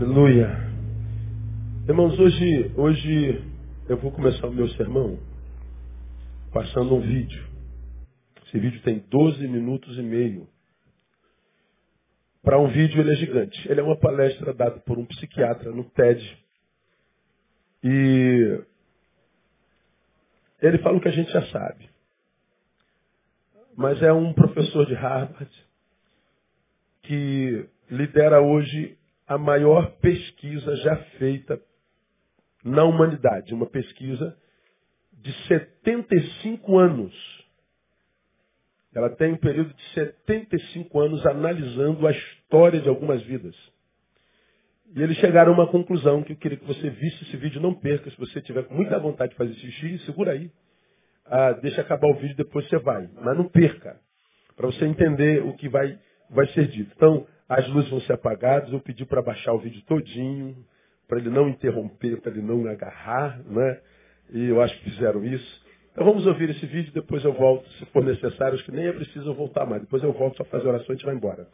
Aleluia. Irmãos, hoje, hoje eu vou começar o meu sermão passando um vídeo. Esse vídeo tem 12 minutos e meio. Para um vídeo ele é gigante. Ele é uma palestra dada por um psiquiatra no TED. E ele fala o que a gente já sabe. Mas é um professor de Harvard que lidera hoje a maior pesquisa já feita na humanidade. Uma pesquisa de 75 anos. Ela tem um período de 75 anos analisando a história de algumas vidas. E eles chegaram a uma conclusão que eu queria que você visse esse vídeo, não perca. Se você tiver muita vontade de fazer xixi, segura aí. Ah, deixa acabar o vídeo, depois você vai. Mas não perca. Para você entender o que vai, vai ser dito. Então, as luzes vão ser apagadas. Eu pedi para baixar o vídeo todinho, para ele não interromper, para ele não agarrar, né? E eu acho que fizeram isso. Então vamos ouvir esse vídeo, depois eu volto, se for necessário, acho que nem é preciso voltar mais. Depois eu volto só fazer oração e a gente vai embora.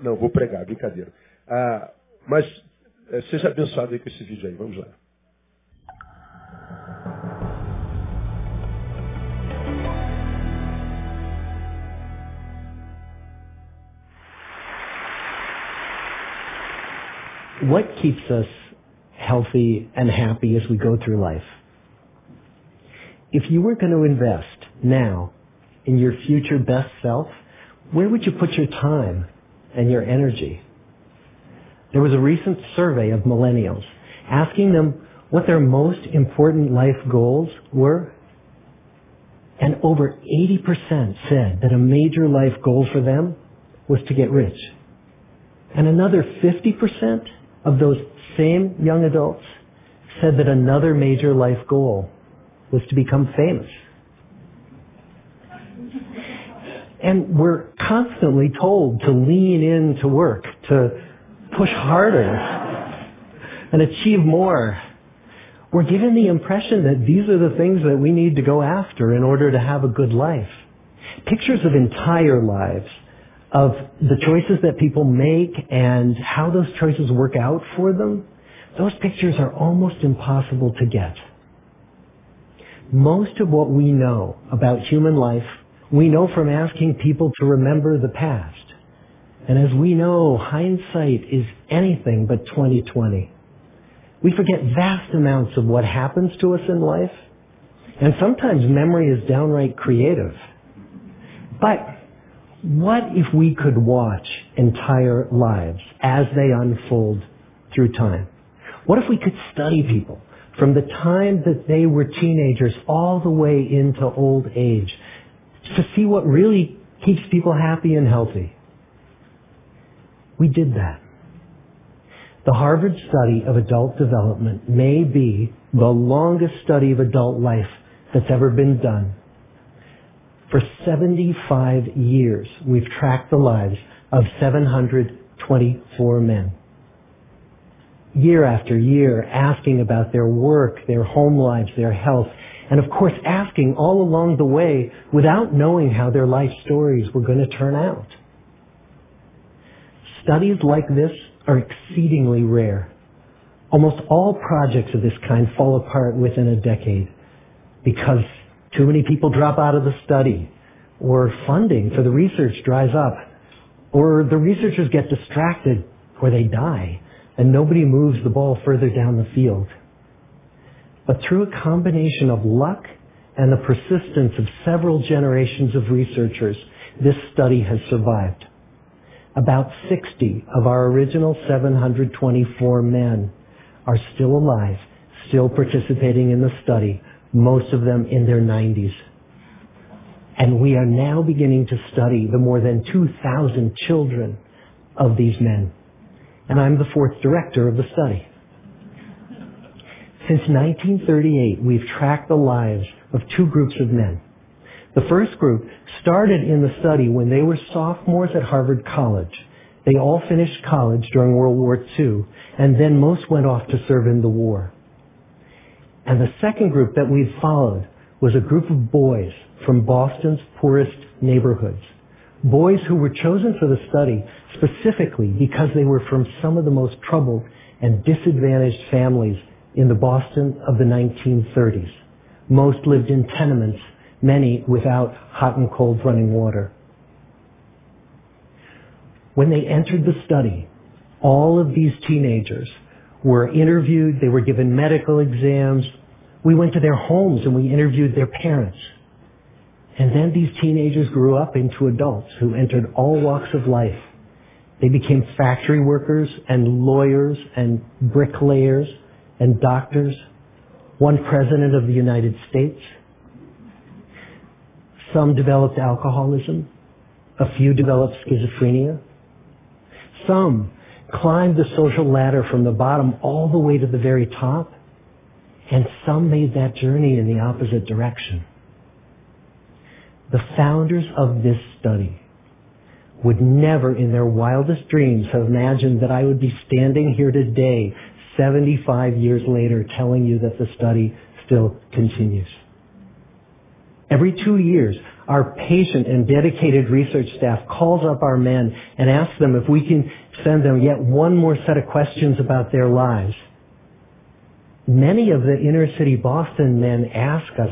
Não, vou pregar, brincadeira. Ah, mas é, seja abençoado aí com esse vídeo aí, vamos lá. What keeps us healthy and happy as we go through life? If you were going to invest now in your future best self, where would you put your time and your energy? There was a recent survey of millennials asking them what their most important life goals were. And over 80% said that a major life goal for them was to get rich. And another 50% of those same young adults said that another major life goal was to become famous. And we're constantly told to lean into work, to push harder and achieve more. We're given the impression that these are the things that we need to go after in order to have a good life. Pictures of entire lives of the choices that people make and how those choices work out for them, those pictures are almost impossible to get. Most of what we know about human life, we know from asking people to remember the past. And as we know, hindsight is anything but 2020. We forget vast amounts of what happens to us in life, and sometimes memory is downright creative. But what if we could watch entire lives as they unfold through time? What if we could study people from the time that they were teenagers all the way into old age to see what really keeps people happy and healthy? We did that. The Harvard study of adult development may be the longest study of adult life that's ever been done. For 75 years, we've tracked the lives of 724 men. Year after year, asking about their work, their home lives, their health, and of course asking all along the way without knowing how their life stories were going to turn out. Studies like this are exceedingly rare. Almost all projects of this kind fall apart within a decade because too many people drop out of the study, or funding for the research dries up, or the researchers get distracted, or they die, and nobody moves the ball further down the field. But through a combination of luck and the persistence of several generations of researchers, this study has survived. About 60 of our original 724 men are still alive, still participating in the study, most of them in their 90s. And we are now beginning to study the more than 2,000 children of these men. And I'm the fourth director of the study. Since 1938, we've tracked the lives of two groups of men. The first group started in the study when they were sophomores at Harvard College. They all finished college during World War II, and then most went off to serve in the war. And the second group that we followed was a group of boys from Boston's poorest neighborhoods. Boys who were chosen for the study specifically because they were from some of the most troubled and disadvantaged families in the Boston of the 1930s. Most lived in tenements, many without hot and cold running water. When they entered the study, all of these teenagers were interviewed, they were given medical exams. We went to their homes and we interviewed their parents. And then these teenagers grew up into adults who entered all walks of life. They became factory workers and lawyers and bricklayers and doctors. One president of the United States. Some developed alcoholism. A few developed schizophrenia. Some climbed the social ladder from the bottom all the way to the very top. And some made that journey in the opposite direction. The founders of this study would never in their wildest dreams have imagined that I would be standing here today, 75 years later, telling you that the study still continues. Every two years, our patient and dedicated research staff calls up our men and asks them if we can send them yet one more set of questions about their lives. Many of the inner city Boston men ask us,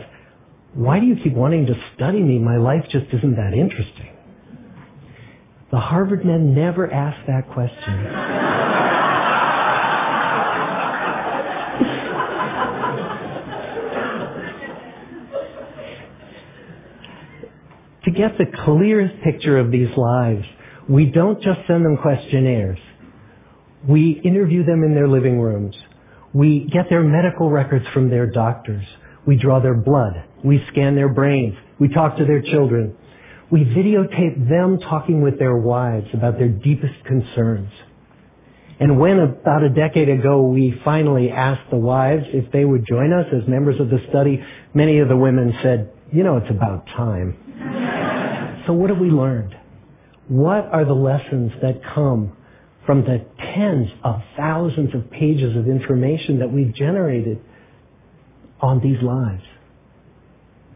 why do you keep wanting to study me? My life just isn't that interesting. The Harvard men never ask that question. to get the clearest picture of these lives, we don't just send them questionnaires. We interview them in their living rooms. We get their medical records from their doctors. We draw their blood. We scan their brains. We talk to their children. We videotape them talking with their wives about their deepest concerns. And when about a decade ago we finally asked the wives if they would join us as members of the study, many of the women said, you know, it's about time. so what have we learned? What are the lessons that come from the tens of thousands of pages of information that we've generated on these lives?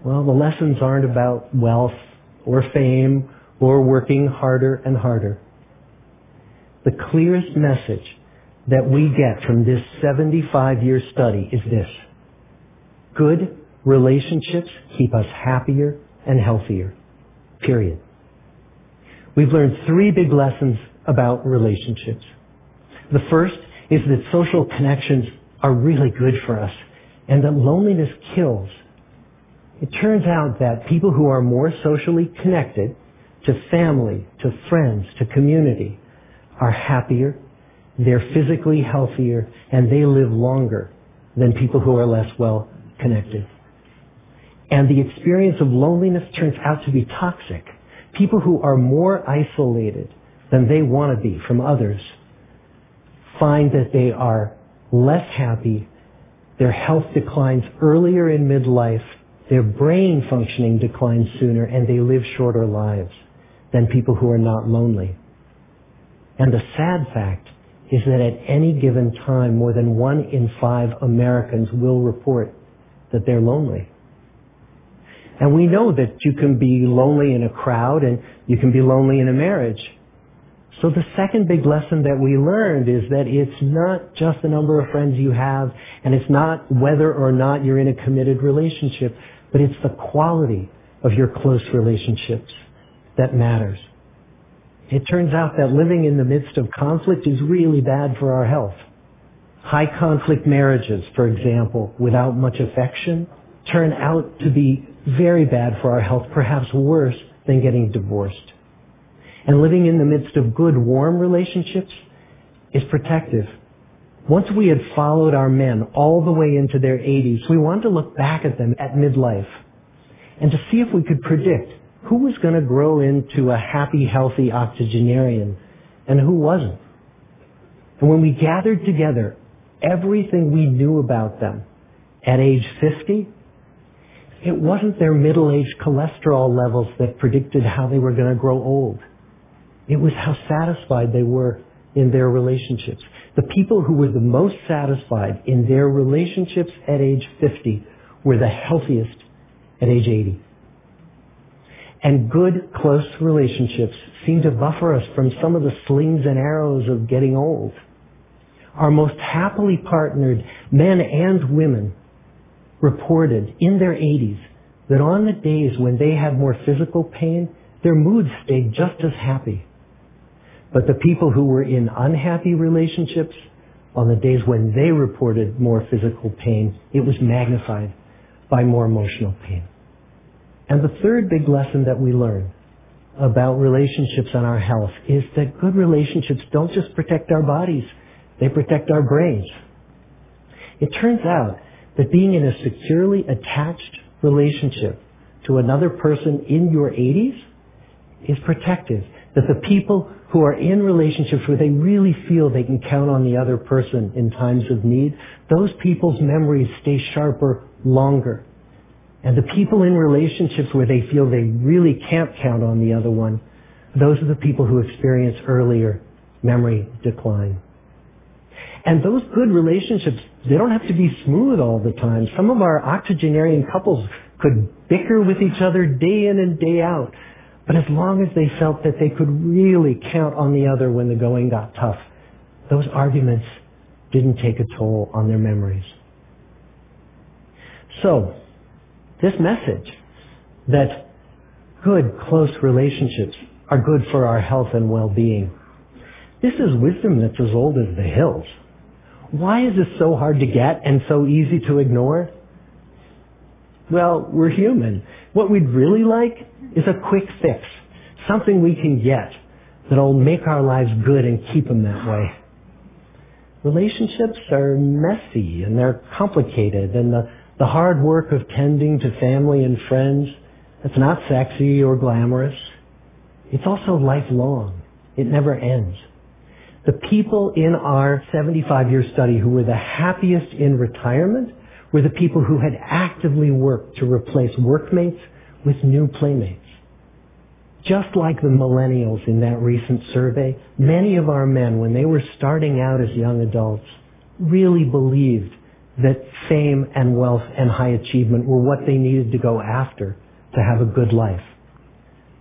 Well, the lessons aren't about wealth or fame or working harder and harder. The clearest message that we get from this 75 year study is this. Good relationships keep us happier and healthier. Period. We've learned three big lessons about relationships. The first is that social connections are really good for us and that loneliness kills. It turns out that people who are more socially connected to family, to friends, to community are happier, they're physically healthier, and they live longer than people who are less well connected. And the experience of loneliness turns out to be toxic. People who are more isolated than they want to be from others find that they are less happy, their health declines earlier in midlife, their brain functioning declines sooner, and they live shorter lives than people who are not lonely. And the sad fact is that at any given time, more than one in five Americans will report that they're lonely. And we know that you can be lonely in a crowd and you can be lonely in a marriage. So the second big lesson that we learned is that it's not just the number of friends you have and it's not whether or not you're in a committed relationship, but it's the quality of your close relationships that matters. It turns out that living in the midst of conflict is really bad for our health. High conflict marriages, for example, without much affection, turn out to be very bad for our health, perhaps worse than getting divorced. And living in the midst of good, warm relationships is protective. Once we had followed our men all the way into their 80s, we wanted to look back at them at midlife and to see if we could predict who was going to grow into a happy, healthy octogenarian and who wasn't. And when we gathered together everything we knew about them at age 50, it wasn't their middle-aged cholesterol levels that predicted how they were going to grow old. It was how satisfied they were in their relationships. The people who were the most satisfied in their relationships at age 50 were the healthiest at age 80. And good, close relationships seem to buffer us from some of the slings and arrows of getting old. our most happily partnered men and women reported in their 80s that on the days when they had more physical pain, their moods stayed just as happy. But the people who were in unhappy relationships, on the days when they reported more physical pain, it was magnified by more emotional pain. And the third big lesson that we learn about relationships and our health is that good relationships don't just protect our bodies, they protect our brains. It turns out that being in a securely attached relationship to another person in your 80s is protective. That the people who are in relationships where they really feel they can count on the other person in times of need, those people's memories stay sharper longer. And the people in relationships where they feel they really can't count on the other one, those are the people who experience earlier memory decline. And those good relationships, they don't have to be smooth all the time. Some of our octogenarian couples could bicker with each other day in and day out. But as long as they felt that they could really count on the other when the going got tough, those arguments didn't take a toll on their memories. So, this message that good, close relationships are good for our health and well-being. This is wisdom that's as old as the hills. Why is this so hard to get and so easy to ignore? Well, we're human. What we'd really like is a quick fix. Something we can get that'll make our lives good and keep them that way. Relationships are messy and they're complicated and the, the hard work of tending to family and friends, that's not sexy or glamorous. It's also lifelong. It never ends. The people in our 75 year study who were the happiest in retirement were the people who had actively worked to replace workmates with new playmates. Just like the millennials in that recent survey, many of our men, when they were starting out as young adults, really believed that fame and wealth and high achievement were what they needed to go after to have a good life.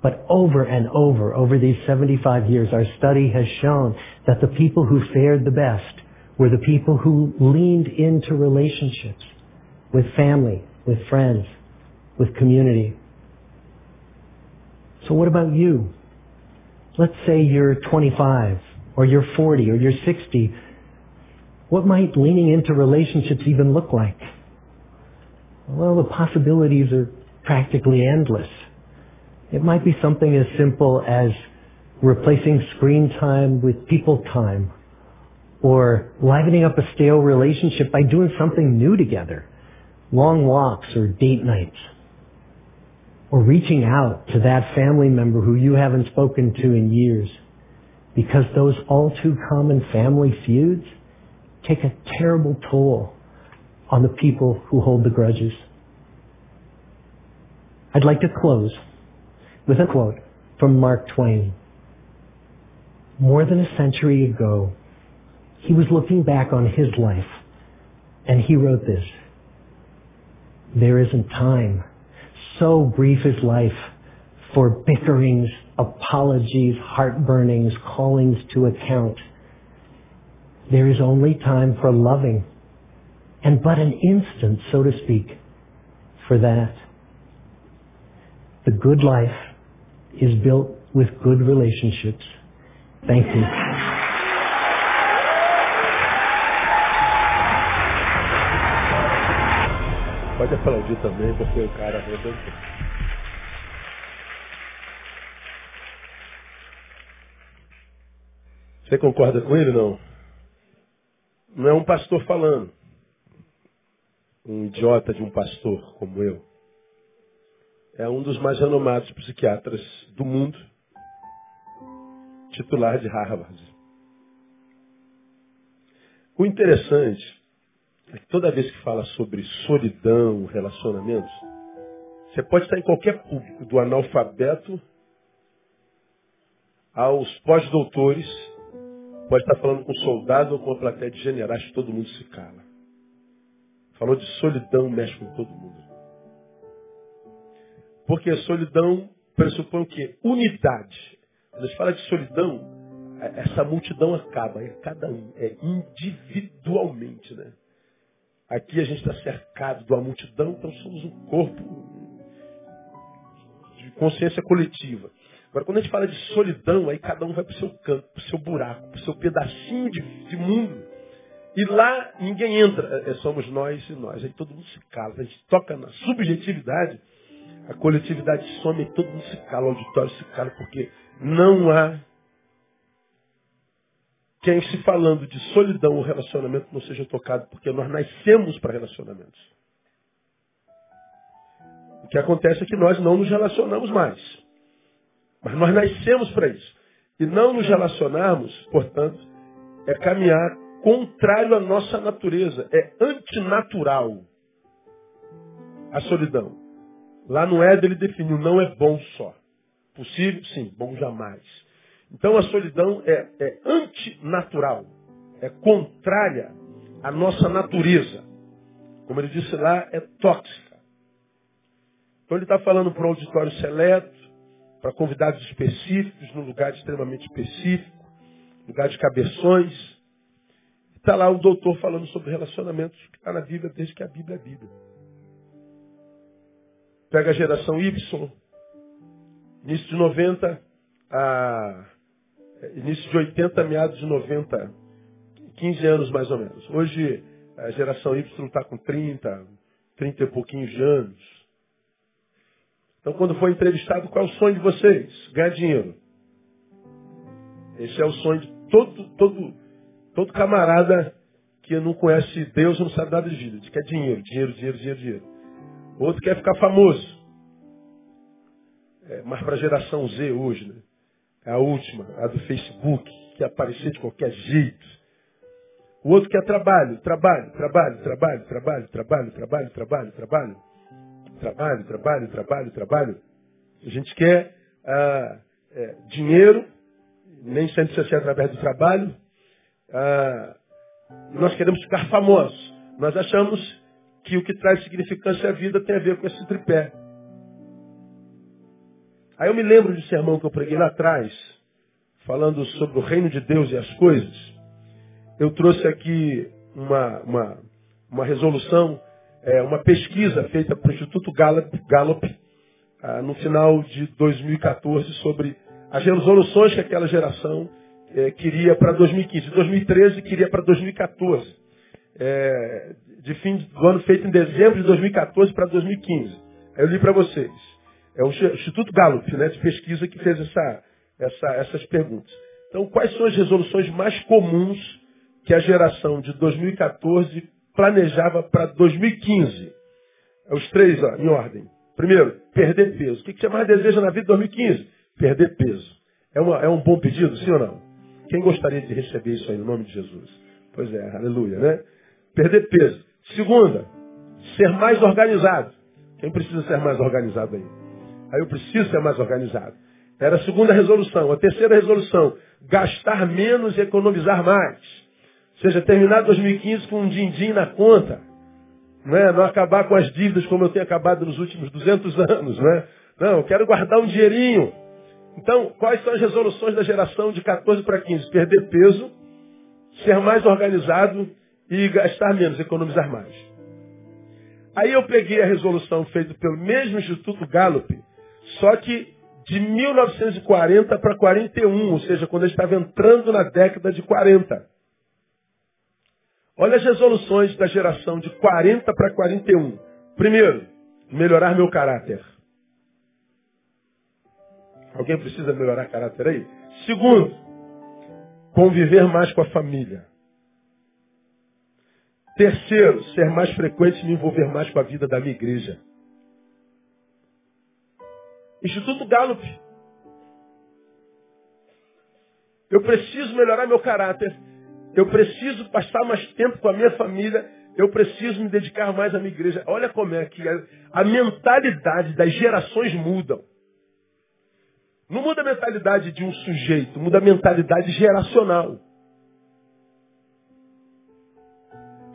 But over and over, over these 75 years, our study has shown that the people who fared the best were the people who leaned into relationships with family, with friends, with community. So what about you? Let's say you're 25 or you're 40 or you're 60. What might leaning into relationships even look like? Well, the possibilities are practically endless. It might be something as simple as replacing screen time with people time or livening up a stale relationship by doing something new together long walks or date nights, or reaching out to that family member who you haven't spoken to in years, because those all too common family feuds take a terrible toll on the people who hold the grudges. I'd like to close with a quote from Mark Twain. More than a century ago, he was looking back on his life and he wrote this. There isn't time. So brief is life for bickerings, apologies, heartburnings, callings to account. There is only time for loving, and but an instant, so to speak, for that. The good life is built with good relationships. Thank you. Pode aplaudir também, porque o cara arrebentou. Você concorda com ele, não? Não é um pastor falando. Um idiota de um pastor como eu. É um dos mais renomados psiquiatras do mundo. Titular de Harvard. O interessante toda vez que fala sobre solidão, relacionamentos, você pode estar em qualquer público, do analfabeto aos pós-doutores, pode estar falando com um soldado ou com uma plateia de generais, todo mundo se cala. Falou de solidão, mexe com todo mundo. Porque solidão pressupõe o quê? Unidade. Quando a gente fala de solidão, essa multidão acaba, é cada um, é individualmente, né? Aqui a gente está cercado de uma multidão, então somos um corpo de consciência coletiva. Agora, quando a gente fala de solidão, aí cada um vai para o seu canto, para o seu buraco, para o seu pedacinho de, de, mundo. E lá ninguém entra, é, é, somos nós e nós. Aí todo mundo se cala. A gente toca na subjetividade, a coletividade some e todo mundo se cala, o auditório se cala, porque não há quem se falando de solidão ou relacionamento não seja tocado, porque nós nascemos para relacionamentos. O que acontece é que nós não nos relacionamos mais. Mas nós nascemos para isso. E não nos relacionarmos, portanto, é caminhar contrário à nossa natureza. É antinatural a solidão. Lá no Éden ele definiu, não é bom só. Possível? Sim, bom jamais. Então a solidão é, é antinatural, é contrária à nossa natureza. Como ele disse lá, é tóxica. Então ele está falando para um auditório seleto, para convidados específicos, num lugar extremamente específico, lugar de cabeções. Está lá o doutor falando sobre relacionamentos que está na Bíblia desde que a Bíblia é Bíblia. Pega a geração Y, início de 90 a início de 80, meados de 90, 15 anos mais ou menos. Hoje a geração Y está com 30, 30 e pouquinhos de anos. Então, quando foi entrevistado, qual é o sonho de vocês? Ganhar dinheiro. Esse é o sonho de todo, todo, todo camarada que não conhece Deus não sabe nada de vida. Diz que é dinheiro, dinheiro, dinheiro, dinheiro, dinheiro. Outro quer ficar famoso. É, mas para a geração Z hoje, né? É a última, a do Facebook, que aparecer de qualquer jeito. O outro quer trabalho, trabalho, trabalho, trabalho, trabalho, trabalho, trabalho, trabalho, trabalho. Trabalho, trabalho, trabalho, trabalho. A gente quer ah, é, dinheiro, nem sempre precisa ser através do trabalho. Ah, nós queremos ficar famosos. Nós achamos que o que traz significância à vida tem a ver com esse tripé. Aí eu me lembro de sermão que eu preguei lá atrás, falando sobre o reino de Deus e as coisas. Eu trouxe aqui uma, uma, uma resolução é, uma pesquisa feita pelo Instituto Gallup, Gallup ah, no final de 2014 sobre as resoluções que aquela geração é, queria para 2015. 2013 queria para 2014. É, de fim do ano feito em dezembro de 2014 para 2015. Aí eu li para vocês. É o Instituto Gallup, né, de pesquisa, que fez essa, essa, essas perguntas. Então, quais são as resoluções mais comuns que a geração de 2014 planejava para 2015. É os três, ó, em ordem. Primeiro, perder peso. O que você mais deseja na vida de 2015? Perder peso. É, uma, é um bom pedido, sim ou não? Quem gostaria de receber isso aí no nome de Jesus? Pois é, aleluia, né? Perder peso. Segunda, ser mais organizado. Quem precisa ser mais organizado aí? Aí eu preciso ser mais organizado. Era a segunda resolução. A terceira resolução, gastar menos e economizar mais seja, terminar 2015 com um din-din na conta. Não, é? não acabar com as dívidas como eu tenho acabado nos últimos 200 anos. Não, é? não, eu quero guardar um dinheirinho. Então, quais são as resoluções da geração de 14 para 15? Perder peso, ser mais organizado e gastar menos, economizar mais. Aí eu peguei a resolução feita pelo mesmo Instituto Gallup, só que de 1940 para 41, ou seja, quando eu estava entrando na década de 40. Olha as resoluções da geração de 40 para 41. Primeiro, melhorar meu caráter. Alguém precisa melhorar caráter aí? Segundo, conviver mais com a família. Terceiro, ser mais frequente e me envolver mais com a vida da minha igreja. Instituto Gallup. Eu preciso melhorar meu caráter eu preciso passar mais tempo com a minha família. Eu preciso me dedicar mais à minha igreja. Olha como é que a, a mentalidade das gerações mudam. Não muda a mentalidade de um sujeito, muda a mentalidade geracional.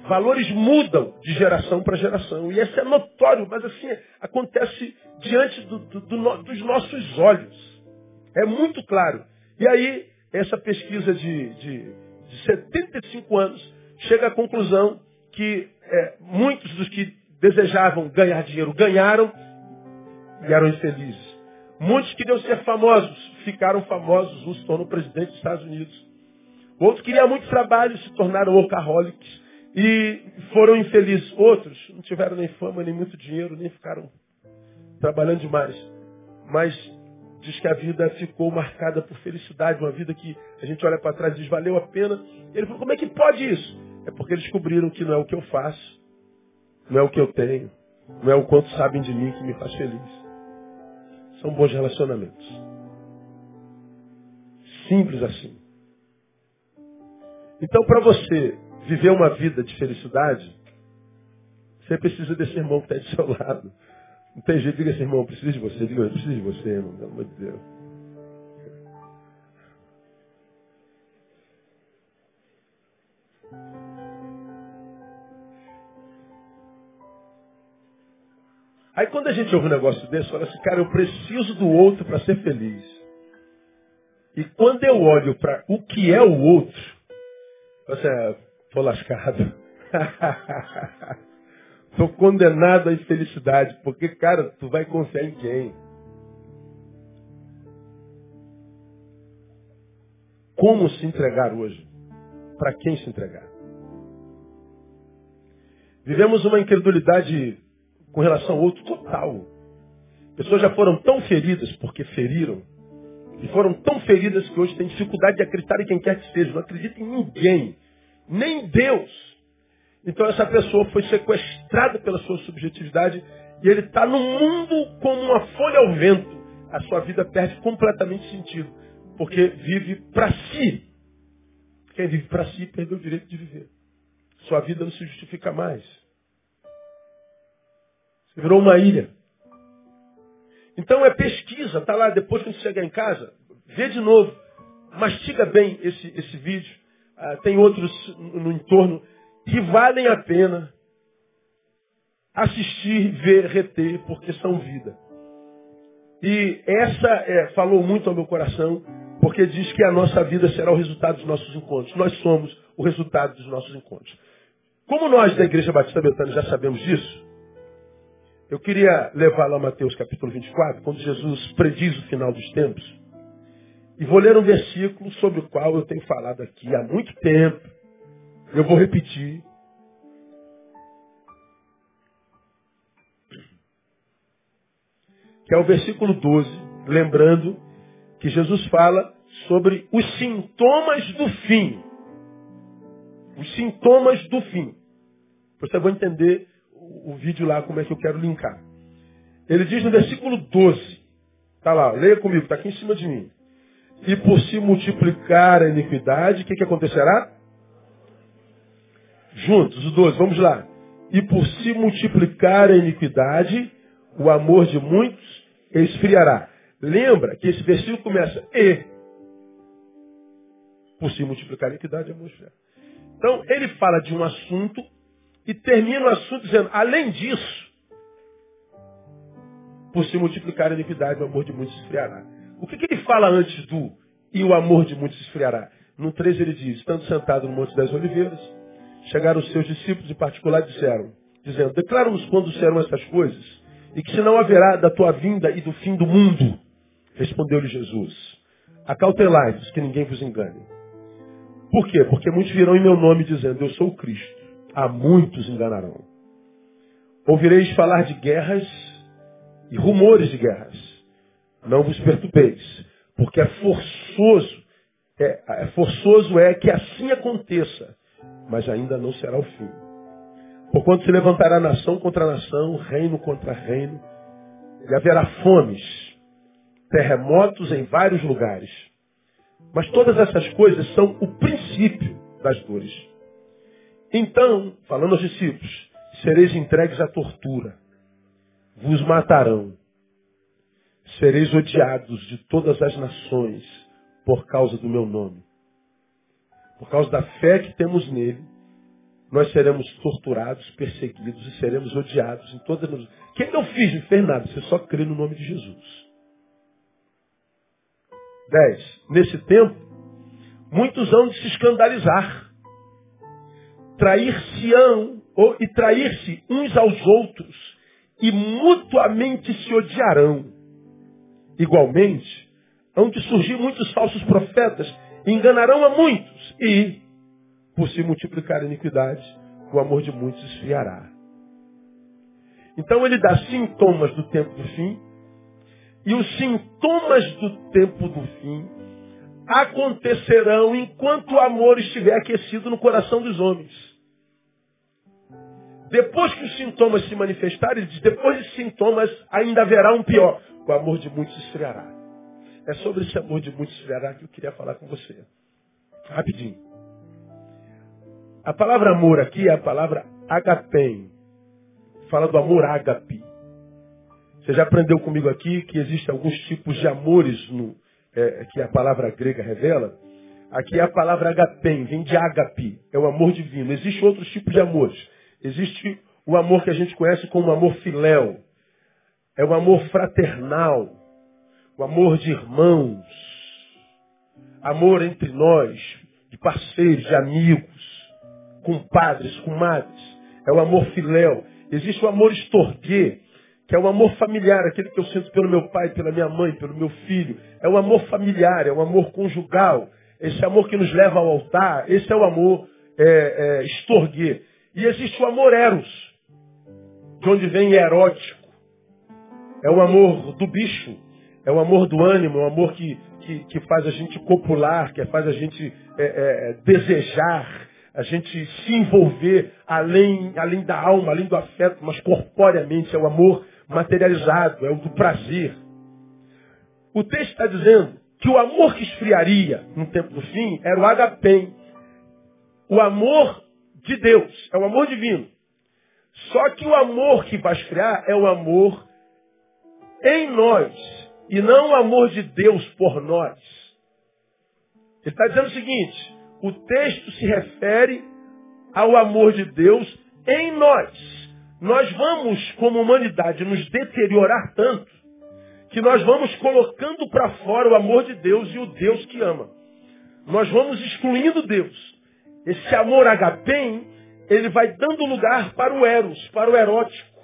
Valores mudam de geração para geração. E isso é notório, mas assim, acontece diante do, do, do, dos nossos olhos. É muito claro. E aí, essa pesquisa de, de, de 75 anos chega à conclusão que é, muitos dos que desejavam ganhar dinheiro ganharam e eram infelizes. Muitos queriam ser famosos, ficaram famosos, um se tornou presidente dos Estados Unidos. Outros queriam muito trabalho, se tornaram workaholics e foram infelizes. Outros não tiveram nem fama, nem muito dinheiro, nem ficaram trabalhando demais. Mas diz que a vida ficou marcada por felicidade, uma vida que a gente olha para trás e diz, valeu a pena. Ele falou, como é que pode isso? É porque descobriram que não é o que eu faço, não é o que eu tenho, não é o quanto sabem de mim que me faz feliz. São bons relacionamentos. Simples assim. Então, para você viver uma vida de felicidade, você precisa desse irmão que está do seu lado. Não tem jeito, diga assim, irmão, preciso de você, diga, eu preciso de você, irmão, pelo amor de Deus. Aí quando a gente ouve um negócio desse, fala assim, cara, eu preciso do outro para ser feliz. E quando eu olho para o que é o outro, você tô lascado. tô condenado à infelicidade, porque, cara, tu vai confiar em quem? Como se entregar hoje? Para quem se entregar? Vivemos uma incredulidade com relação ao outro total. Pessoas já foram tão feridas porque feriram, e foram tão feridas que hoje têm dificuldade de acreditar em quem quer que seja, não acredita em ninguém, nem Deus. Então essa pessoa foi sequestrada pela sua subjetividade e ele está no mundo como uma folha ao vento. A sua vida perde completamente sentido, porque vive para si. Quem vive para si perdeu o direito de viver. Sua vida não se justifica mais. Virou uma ilha. Então é pesquisa, tá lá, depois que você chegar em casa, vê de novo, mastiga bem esse, esse vídeo. Ah, tem outros no entorno que valem a pena assistir, ver, reter, porque são vida. E essa é, falou muito ao meu coração, porque diz que a nossa vida será o resultado dos nossos encontros. Nós somos o resultado dos nossos encontros. Como nós da Igreja Batista Betânia já sabemos disso, eu queria levar lá Mateus capítulo 24, quando Jesus prediz o final dos tempos. E vou ler um versículo sobre o qual eu tenho falado aqui há muito tempo. Eu vou repetir. Que é o versículo 12, lembrando que Jesus fala sobre os sintomas do fim. Os sintomas do fim. Você vai entender o vídeo lá, como é que eu quero linkar. Ele diz no versículo 12, tá lá, leia comigo, está aqui em cima de mim. E por se multiplicar a iniquidade, o que, que acontecerá? Juntos, os 12, vamos lá. E por se multiplicar a iniquidade, o amor de muitos esfriará. Lembra que esse versículo começa e. Por se multiplicar a iniquidade, o amor esfriará. Então, ele fala de um assunto e termina o assunto dizendo, além disso, por se multiplicar a iniquidade, o amor de muitos esfriará. O que, que ele fala antes do e o amor de muitos esfriará? No 13 ele diz, estando sentado no Monte das Oliveiras, chegaram os seus discípulos em particular e disseram, dizendo, declara-nos quando serão essas coisas, e que se não haverá da tua vinda e do fim do mundo. Respondeu-lhe Jesus, acautelai-vos que ninguém vos engane. Por quê? Porque muitos virão em meu nome dizendo, eu sou o Cristo a muitos enganarão. Ouvireis falar de guerras e rumores de guerras. Não vos perturbeis, porque é forçoso, é, é forçoso é que assim aconteça, mas ainda não será o fim. Porquanto se levantará nação contra nação, reino contra reino, e haverá fomes, terremotos em vários lugares. Mas todas essas coisas são o princípio das dores. Então, falando aos discípulos, sereis entregues à tortura, vos matarão, sereis odiados de todas as nações por causa do meu nome. Por causa da fé que temos nele, nós seremos torturados, perseguidos e seremos odiados em todas as. O que, que eu fiz? Não fez você só crê no nome de Jesus. 10. Nesse tempo, muitos hão de se escandalizar. Trair-se-ão e trair-se uns aos outros e mutuamente se odiarão. Igualmente, hão de surgir muitos falsos profetas, enganarão a muitos e, por se multiplicar a iniquidade, o amor de muitos esfriará. Então ele dá sintomas do tempo do fim, e os sintomas do tempo do fim acontecerão enquanto o amor estiver aquecido no coração dos homens. Depois que os sintomas se manifestarem, ele diz, depois dos sintomas ainda haverá um pior. O amor de muitos esfriará. É sobre esse amor de muitos esfriará que eu queria falar com você. Rapidinho. A palavra amor aqui é a palavra agapem. Fala do amor ágape. Você já aprendeu comigo aqui que existem alguns tipos de amores no, é, que a palavra grega revela? Aqui é a palavra agapem, vem de agape, é o amor divino. Existem outros tipos de amores. Existe o amor que a gente conhece como amor filéu. É o amor fraternal, o amor de irmãos, amor entre nós, de parceiros, de amigos, compadres, comadres. É o amor filéu. Existe o amor estorguê, que é o amor familiar, aquele que eu sinto pelo meu pai, pela minha mãe, pelo meu filho. É o amor familiar, é o amor conjugal. Esse amor que nos leva ao altar, esse é o amor é, é, estorguê. E existe o amor eros, de onde vem erótico. É o amor do bicho, é o amor do ânimo, é o amor que, que, que faz a gente copular, que faz a gente é, é, desejar, a gente se envolver além, além da alma, além do afeto, mas corporeamente, é o amor materializado, é o do prazer. O texto está dizendo que o amor que esfriaria no tempo do fim era o agapem, o amor de Deus, é o amor divino. Só que o amor que vai esfriar é o amor em nós e não o amor de Deus por nós. Ele está dizendo o seguinte: o texto se refere ao amor de Deus em nós nós vamos, como humanidade, nos deteriorar tanto que nós vamos colocando para fora o amor de Deus e o Deus que ama. Nós vamos excluindo Deus. Esse amor agapem, ele vai dando lugar para o eros, para o erótico,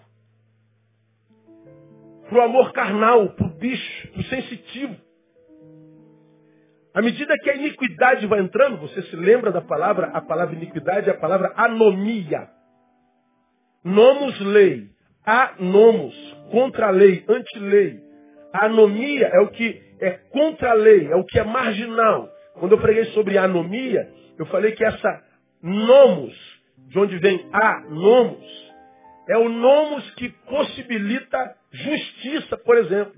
para o amor carnal, para o bicho, para o sensitivo. À medida que a iniquidade vai entrando, você se lembra da palavra, a palavra iniquidade é a palavra anomia. Nomos lei, anomos, contra a lei, anti-lei. A anomia é o que é contra a lei, é o que é marginal. Quando eu preguei sobre anomia, eu falei que essa nomos, de onde vem anomos, é o nomos que possibilita justiça, por exemplo.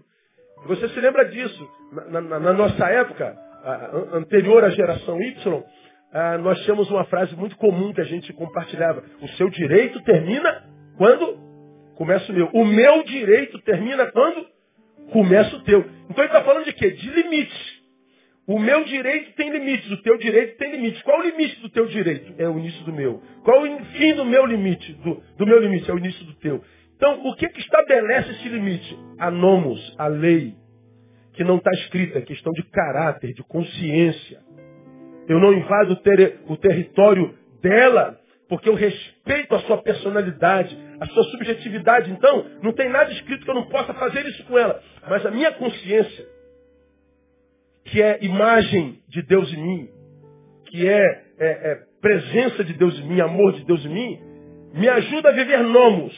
Você se lembra disso? Na, na, na nossa época, anterior à geração Y, ah, nós tínhamos uma frase muito comum que a gente compartilhava. O seu direito termina quando começa o meu. O meu direito termina quando começa o teu. Então ele está falando de quê? De limites. O meu direito tem limites, o teu direito tem limites. Qual o limite do teu direito? É o início do meu. Qual o fim do meu limite? Do, do meu limite é o início do teu. Então, o que, que estabelece esse limite? A nomos, a lei, que não está escrita, é questão de caráter, de consciência. Eu não invado o, ter, o território dela, porque eu respeito a sua personalidade, a sua subjetividade. Então, não tem nada escrito que eu não possa fazer isso com ela. Mas a minha consciência, que é imagem de Deus em mim, que é, é, é presença de Deus em mim, amor de Deus em mim, me ajuda a viver nomos.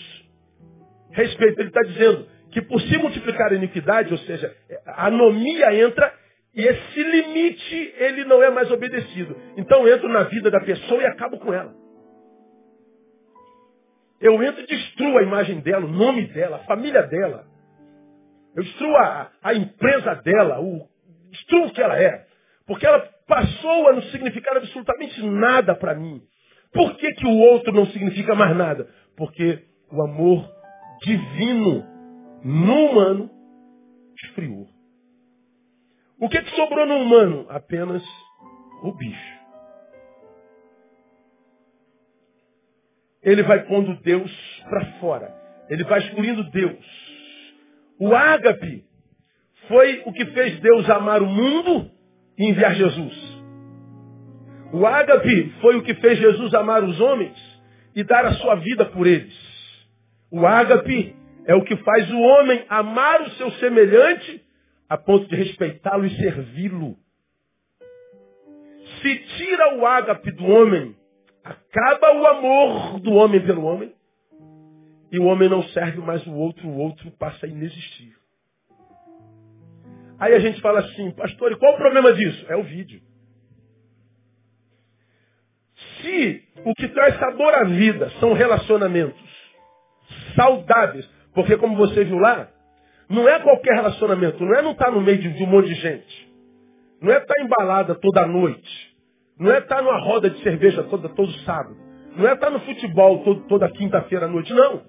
Respeito, ele está dizendo que por se multiplicar a iniquidade, ou seja, a anomia entra e esse limite, ele não é mais obedecido. Então eu entro na vida da pessoa e acabo com ela. Eu entro e destruo a imagem dela, o nome dela, a família dela. Eu destruo a, a empresa dela, o, destruo o que ela é. Porque ela passou a não significar absolutamente nada para mim. Por que, que o outro não significa mais nada? Porque o amor divino no humano esfriou. O que, que sobrou no humano? Apenas o bicho. Ele vai pondo Deus para fora. Ele vai excluindo Deus. O ágape foi o que fez Deus amar o mundo e enviar Jesus. O ágape foi o que fez Jesus amar os homens e dar a sua vida por eles. O ágape é o que faz o homem amar o seu semelhante a ponto de respeitá-lo e servi-lo. Se tira o ágape do homem, acaba o amor do homem pelo homem, e o homem não serve mais o outro, o outro passa a inexistir. Aí a gente fala assim, pastor, e qual o problema disso? É o vídeo. Se o que traz sabor à vida são relacionamentos saudáveis, porque como você viu lá, não é qualquer relacionamento, não é não estar tá no meio de, um monte de gente, não é estar tá embalada toda noite, não é estar tá numa roda de cerveja toda, todo sábado, não é estar no futebol todo, toda quinta-feira à noite, não.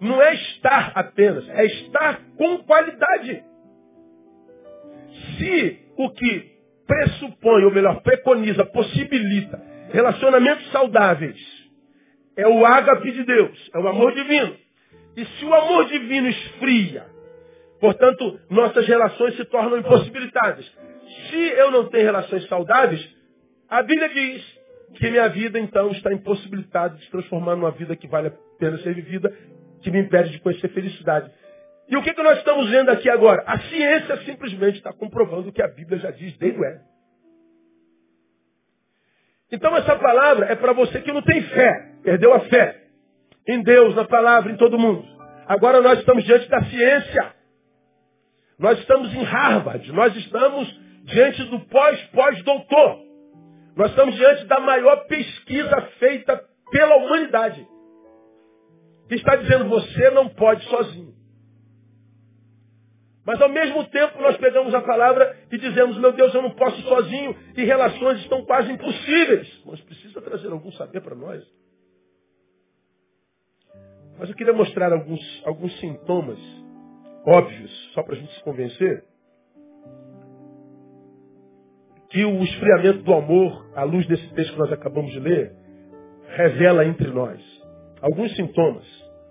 Não é estar apenas, é estar com qualidade. Se o que pressupõe, ou melhor, preconiza, possibilita relacionamentos saudáveis é o ágape de Deus, é o amor divino. E se o amor divino esfria, portanto, nossas relações se tornam impossibilitadas. Se eu não tenho relações saudáveis, a Bíblia diz que minha vida então está impossibilitada de se transformar numa vida que vale a pena ser vivida, que me impede de conhecer felicidade. E o que, que nós estamos vendo aqui agora? A ciência simplesmente está comprovando o que a Bíblia já diz desde o Éden. Então essa palavra é para você que não tem fé, perdeu a fé em Deus, na palavra, em todo mundo. Agora nós estamos diante da ciência. Nós estamos em Harvard, nós estamos diante do pós-pós-doutor. Nós estamos diante da maior pesquisa feita pela humanidade. Que está dizendo, você não pode sozinho. Mas ao mesmo tempo nós pegamos a palavra e dizemos, meu Deus, eu não posso sozinho e relações estão quase impossíveis. Mas precisa trazer algum saber para nós. Mas eu queria mostrar alguns, alguns sintomas óbvios, só para a gente se convencer, que o esfriamento do amor, à luz desse texto que nós acabamos de ler, revela entre nós. Alguns sintomas,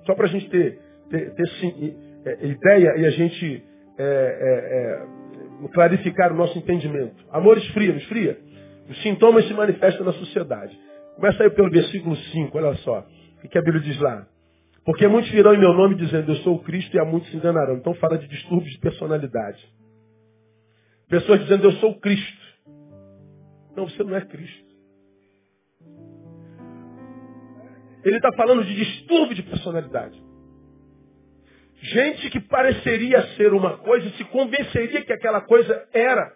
só para a gente ter, ter, ter é, ideia e a gente é, é, é, clarificar o nosso entendimento. Amor esfria, não esfria? Os sintomas se manifestam na sociedade. Começa aí pelo versículo 5, olha só. O que a Bíblia diz lá? Porque muitos virão em meu nome dizendo, eu sou o Cristo, e a muitos se enganarão. Então fala de distúrbios de personalidade. Pessoas dizendo, eu sou o Cristo. Não, você não é Cristo. Ele está falando de distúrbio de personalidade. Gente que pareceria ser uma coisa, se convenceria que aquela coisa era.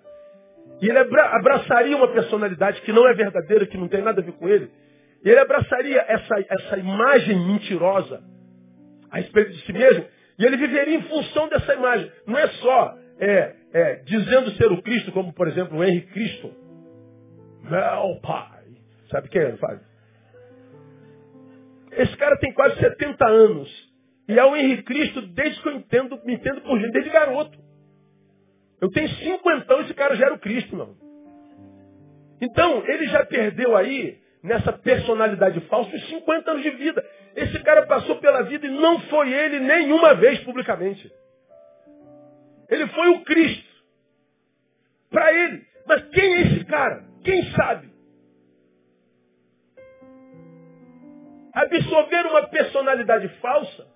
E ele abraçaria uma personalidade que não é verdadeira, que não tem nada a ver com ele. E ele abraçaria essa, essa imagem mentirosa a respeito de si mesmo. E ele viveria em função dessa imagem. Não é só é, é, dizendo ser o Cristo, como por exemplo o Henrique Cristo. Meu pai. Sabe quem é, Fábio? Esse cara tem quase 70 anos. E é o Henrique Cristo desde que eu entendo, me entendo por gente, desde garoto. Eu tenho cinquentão e esse cara já era o Cristo, não. Então, ele já perdeu aí, nessa personalidade falsa, os 50 anos de vida. Esse cara passou pela vida e não foi ele nenhuma vez publicamente. Ele foi o Cristo. Para ele. Mas quem é esse cara? Quem sabe? Absorver uma personalidade falsa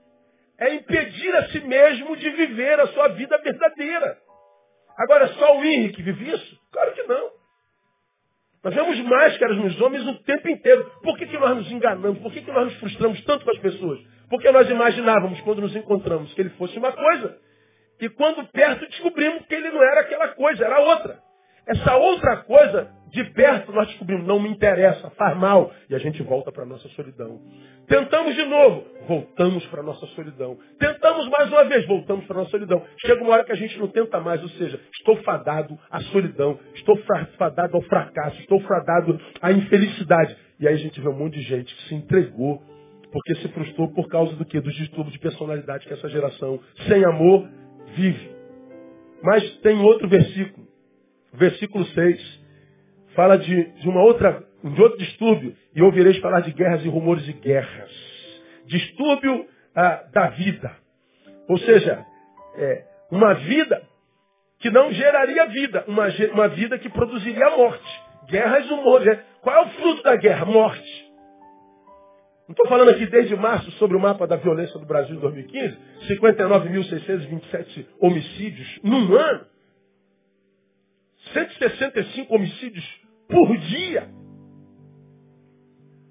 é impedir a si mesmo de viver a sua vida verdadeira. Agora, só o Henrique vive isso? Claro que não. Nós vemos máscaras nos homens o tempo inteiro. Por que, que nós nos enganamos? Por que, que nós nos frustramos tanto com as pessoas? Porque nós imaginávamos, quando nos encontramos, que ele fosse uma coisa. E quando perto descobrimos que ele não era aquela coisa, era outra. Essa outra coisa, de perto, nós descobrimos, não me interessa, faz mal. E a gente volta para a nossa solidão. Tentamos de novo, voltamos para a nossa solidão. Tentamos mais uma vez, voltamos para a nossa solidão. Chega uma hora que a gente não tenta mais, ou seja, estou fadado à solidão, estou fadado ao fracasso, estou fadado à infelicidade. E aí a gente vê um monte de gente que se entregou porque se frustrou por causa do que? Dos distúrbios de personalidade que essa geração sem amor vive. Mas tem outro versículo versículo 6, fala de, de uma outra, de outro distúrbio, e ouvireis falar de guerras e rumores de guerras. Distúrbio ah, da vida. Ou seja, é, uma vida que não geraria vida, uma, uma vida que produziria morte. Guerras humores. Né? Qual é o fruto da guerra? Morte. Não estou falando aqui desde março sobre o mapa da violência do Brasil em 2015, 59.627 homicídios num ano. 165 homicídios por dia.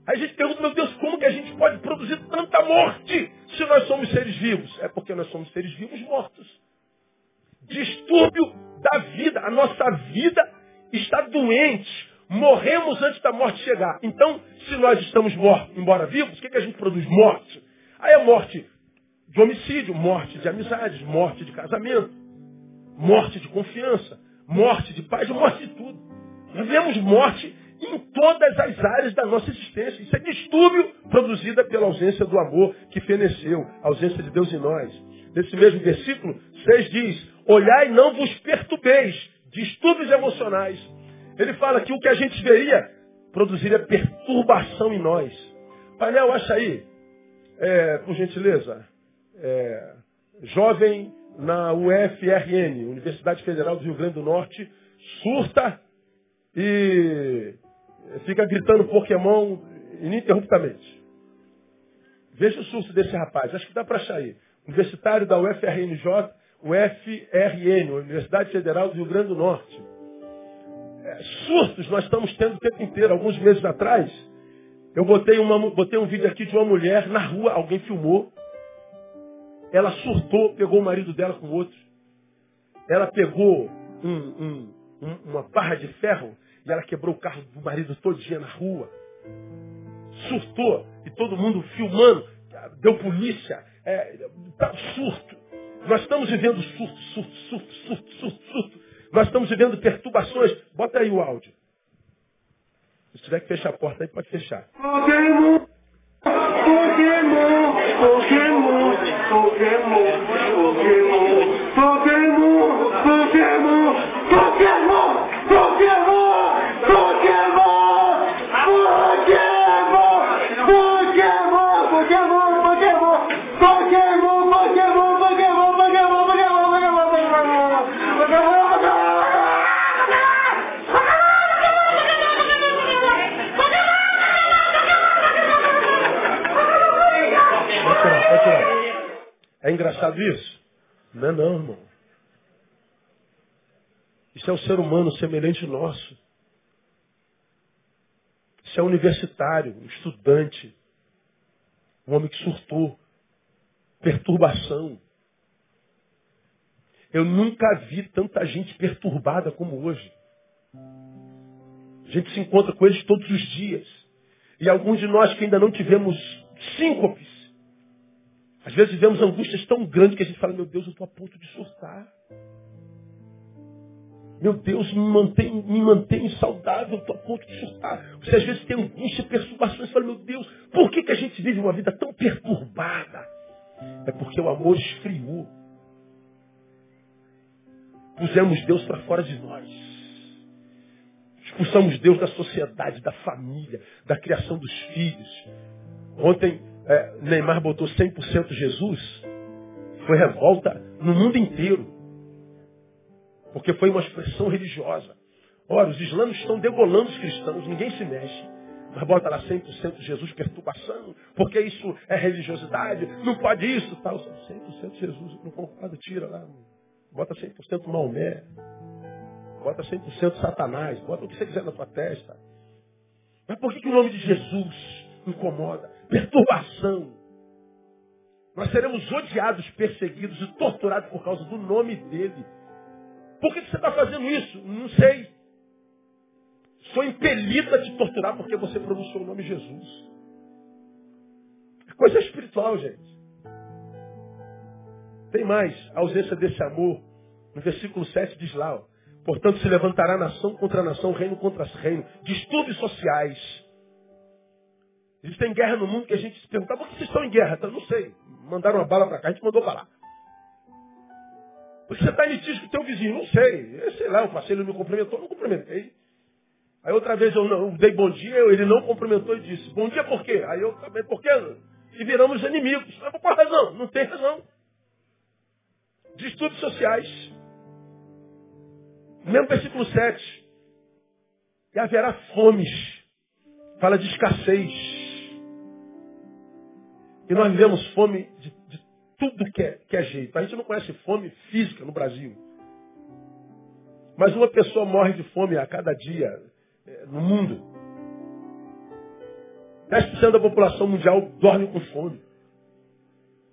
Aí a gente pergunta, meu Deus, como que a gente pode produzir tanta morte se nós somos seres vivos? É porque nós somos seres vivos mortos. Distúrbio da vida. A nossa vida está doente. Morremos antes da morte chegar. Então, se nós estamos mortos, embora vivos, o que, que a gente produz? Morte. Aí é morte de homicídio, morte de amizades, morte de casamento, morte de confiança, morte de paz, morte de tudo. Nós vemos morte em todas as áreas da nossa existência. Isso é distúrbio produzida pela ausência do amor que feneceu, a ausência de Deus em nós. Nesse mesmo versículo, 6 diz: Olhai não vos perturbeis, distúrbios emocionais. Ele fala que o que a gente veria produziria perturbação em nós. Painel, acha aí, é, por gentileza, é, jovem na UFRN, Universidade Federal do Rio Grande do Norte, surta e fica gritando Pokémon ininterruptamente. Veja o surto desse rapaz, acho que dá para achar aí. Universitário da UFRNJ, UFRN, Universidade Federal do Rio Grande do Norte. É, surtos nós estamos tendo o tempo inteiro. Alguns meses atrás, eu botei, uma, botei um vídeo aqui de uma mulher na rua, alguém filmou. Ela surtou, pegou o marido dela com outro. Ela pegou um, um, um, uma barra de ferro e ela quebrou o carro do marido todo dia na rua. Surtou. E todo mundo filmando. Deu polícia. É, tá surto. Nós estamos vivendo surto, surto, surto, surto, surto, surto. Nós estamos vivendo perturbações. Bota aí o áudio. Se tiver que fechar a porta aí, pode fechar. Pokémon, Pokémon, Pokémon, Pokémon, Pokémon, Pokémon, Pokémon, Pokémon, Pokémon. É engraçado isso? Não é não, irmão. Isso é um ser humano semelhante nosso. Isso é um universitário, um estudante, um homem que surtou. Perturbação. Eu nunca vi tanta gente perturbada como hoje. A gente se encontra com eles todos os dias. E alguns de nós que ainda não tivemos síncopes, às vezes vivemos angústias tão grandes que a gente fala, meu Deus, eu estou a ponto de surtar. Meu Deus, me mantém, me mantém saudável, estou a ponto de surtar. Você às vezes tem angústia, perturbações, fala, meu Deus, por que, que a gente vive uma vida tão perturbada? É porque o amor esfriou. Pusemos Deus para fora de nós. Expulsamos Deus da sociedade, da família, da criação dos filhos. Ontem é, Neymar botou 100% Jesus, foi revolta no mundo inteiro. Porque foi uma expressão religiosa. Ora, os islâmicos estão degolando os cristãos, ninguém se mexe. Mas bota lá 100% Jesus, perturbação, porque isso é religiosidade, não pode isso, tal. 100% Jesus, não concordo, tira lá. Bota 100% Maomé, bota 100% Satanás, bota o que você quiser na tua testa. Mas por que, que o nome de Jesus incomoda? Perturbação. Nós seremos odiados, perseguidos e torturados por causa do nome dele. Por que você está fazendo isso? Não sei. Sou impelido a te torturar porque você pronunciou o nome Jesus. É coisa espiritual, gente. Tem mais, a ausência desse amor. No versículo 7 diz lá, ó, portanto se levantará nação contra nação, reino contra reino, distúrbios sociais Existem guerra no mundo que a gente se pergunta, por que vocês estão em guerra? Então, não sei. Mandaram uma bala para cá, a gente mandou para lá. Porque você está em litígio com o teu vizinho? Não sei. Eu, sei lá, eu passei, ele me cumprimentou, não cumprimentei. Aí outra vez eu, não, eu dei bom dia, ele não cumprimentou e disse, bom dia por quê? Aí eu também, por quê? E viramos inimigos. Mas por qual razão? Não tem razão. Distúrbios sociais. Mesmo versículo 7. E haverá fomes. Fala de escassez. E nós vivemos fome de, de tudo que é, que é jeito. A gente não conhece fome física no Brasil. Mas uma pessoa morre de fome a cada dia é, no mundo. 10% da população mundial dorme com fome.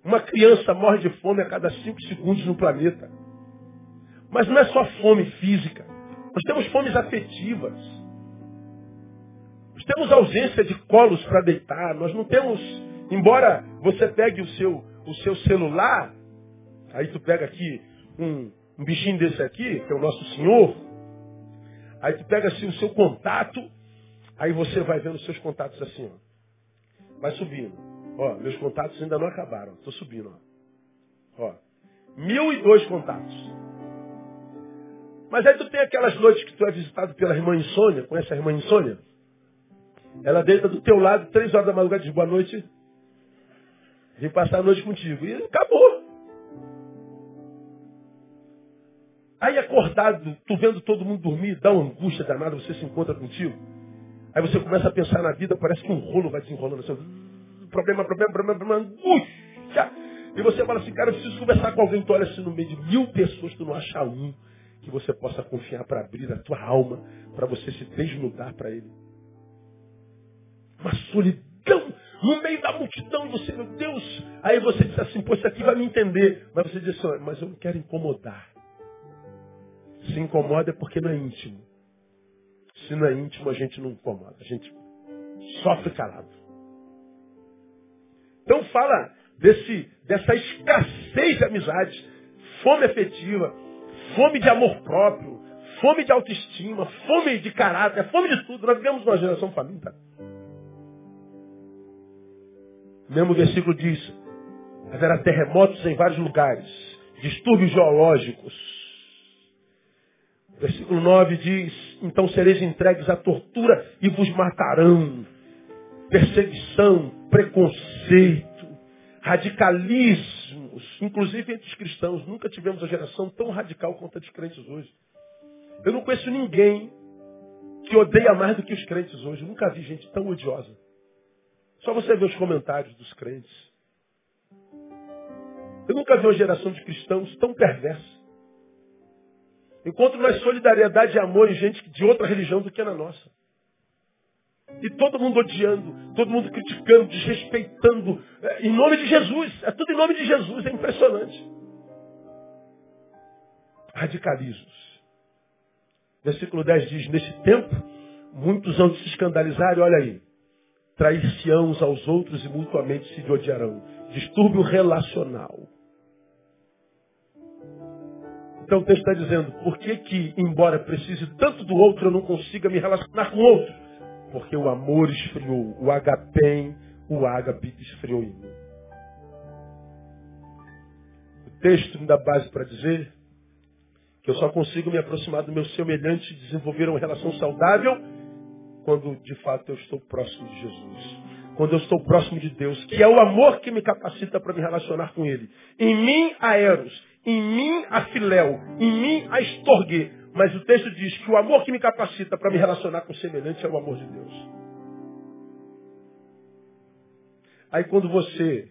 Uma criança morre de fome a cada 5 segundos no planeta. Mas não é só fome física. Nós temos fomes afetivas. Nós temos ausência de colos para deitar. Nós não temos, embora você pegue o seu, o seu celular, aí tu pega aqui um, um bichinho desse aqui, que é o nosso Senhor, aí tu pega assim o seu contato, aí você vai vendo os seus contatos assim, ó. Vai subindo. Ó, meus contatos ainda não acabaram. Estou subindo, ó. Ó. Mil e dois contatos. Mas aí tu tem aquelas noites que tu é visitado pela irmã Insônia. Conhece a irmã Insônia? Ela deita do teu lado, três horas da madrugada, diz boa noite. Vim passar a noite contigo. E acabou. Aí acordado, tu vendo todo mundo dormir, dá uma angústia danada, você se encontra contigo. Aí você começa a pensar na vida, parece que um rolo vai desenrolando assim. Problema, problema, problema, problema, angústia. E você fala assim, cara, eu preciso conversar com alguém. Tu olha assim no meio de mil pessoas, tu não acha um que você possa confiar para abrir a tua alma, para você se desnudar para Ele. Uma solidão no meio da multidão, você, meu Deus, aí você diz assim, pô, isso aqui vai me entender. Mas você diz assim, mas eu não quero incomodar. Se incomoda é porque não é íntimo. Se não é íntimo, a gente não incomoda. A gente sofre calado. Então fala desse, dessa escassez de amizades, fome afetiva, fome de amor próprio, fome de autoestima, fome de caráter, fome de tudo. Nós vivemos uma geração faminta. O mesmo versículo diz: haverá terremotos em vários lugares, distúrbios geológicos. Versículo 9 diz: Então sereis entregues à tortura e vos matarão. Perseguição, preconceito, radicalismo inclusive entre os cristãos. Nunca tivemos uma geração tão radical quanto a crentes hoje. Eu não conheço ninguém que odeia mais do que os crentes hoje. Eu nunca vi gente tão odiosa. Só você vê os comentários dos crentes. Eu nunca vi uma geração de cristãos tão perversa. Encontro mais solidariedade e amor em gente de outra religião do que na nossa. E todo mundo odiando, todo mundo criticando, desrespeitando, é, em nome de Jesus. É tudo em nome de Jesus, é impressionante. Radicalismos. Versículo 10 diz: Nesse tempo, muitos vão se escandalizar, e olha aí, trair-se-ão uns aos outros e mutuamente se odiarão. Distúrbio relacional. Então o texto está dizendo, por que que, embora precise tanto do outro, eu não consiga me relacionar com o outro? Porque o amor esfriou, o agapem, o ágape esfriou em mim. O texto me dá base para dizer que eu só consigo me aproximar do meu semelhante e desenvolver uma relação saudável quando de fato eu estou próximo de Jesus. Quando eu estou próximo de Deus, que é o amor que me capacita para me relacionar com Ele. Em mim há eros, em mim há filéu, em mim há estorgue. Mas o texto diz que o amor que me capacita para me relacionar com o semelhante é o amor de Deus. Aí quando você,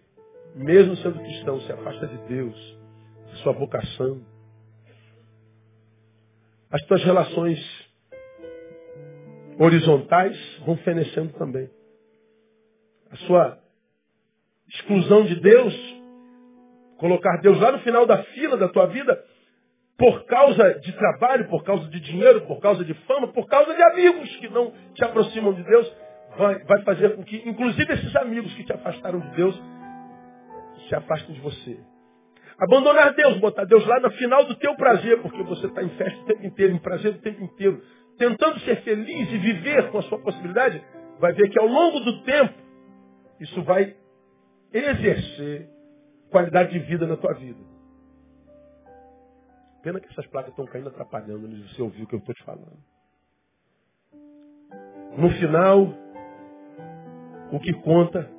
mesmo sendo cristão, se afasta de Deus, de sua vocação, as tuas relações horizontais vão fenecendo também. A sua exclusão de Deus, colocar Deus lá no final da fila da tua vida, por causa de trabalho, por causa de dinheiro, por causa de fama, por causa de amigos que não te aproximam de Deus, vai, vai fazer com que, inclusive, esses amigos que te afastaram de Deus, se afastem de você. Abandonar Deus, botar Deus lá no final do teu prazer, porque você está em festa o tempo inteiro, em prazer o tempo inteiro, tentando ser feliz e viver com a sua possibilidade, vai ver que ao longo do tempo, isso vai exercer qualidade de vida na tua vida. Pena que essas placas estão caindo atrapalhando de você ouvir o que eu estou te falando. No final, o que conta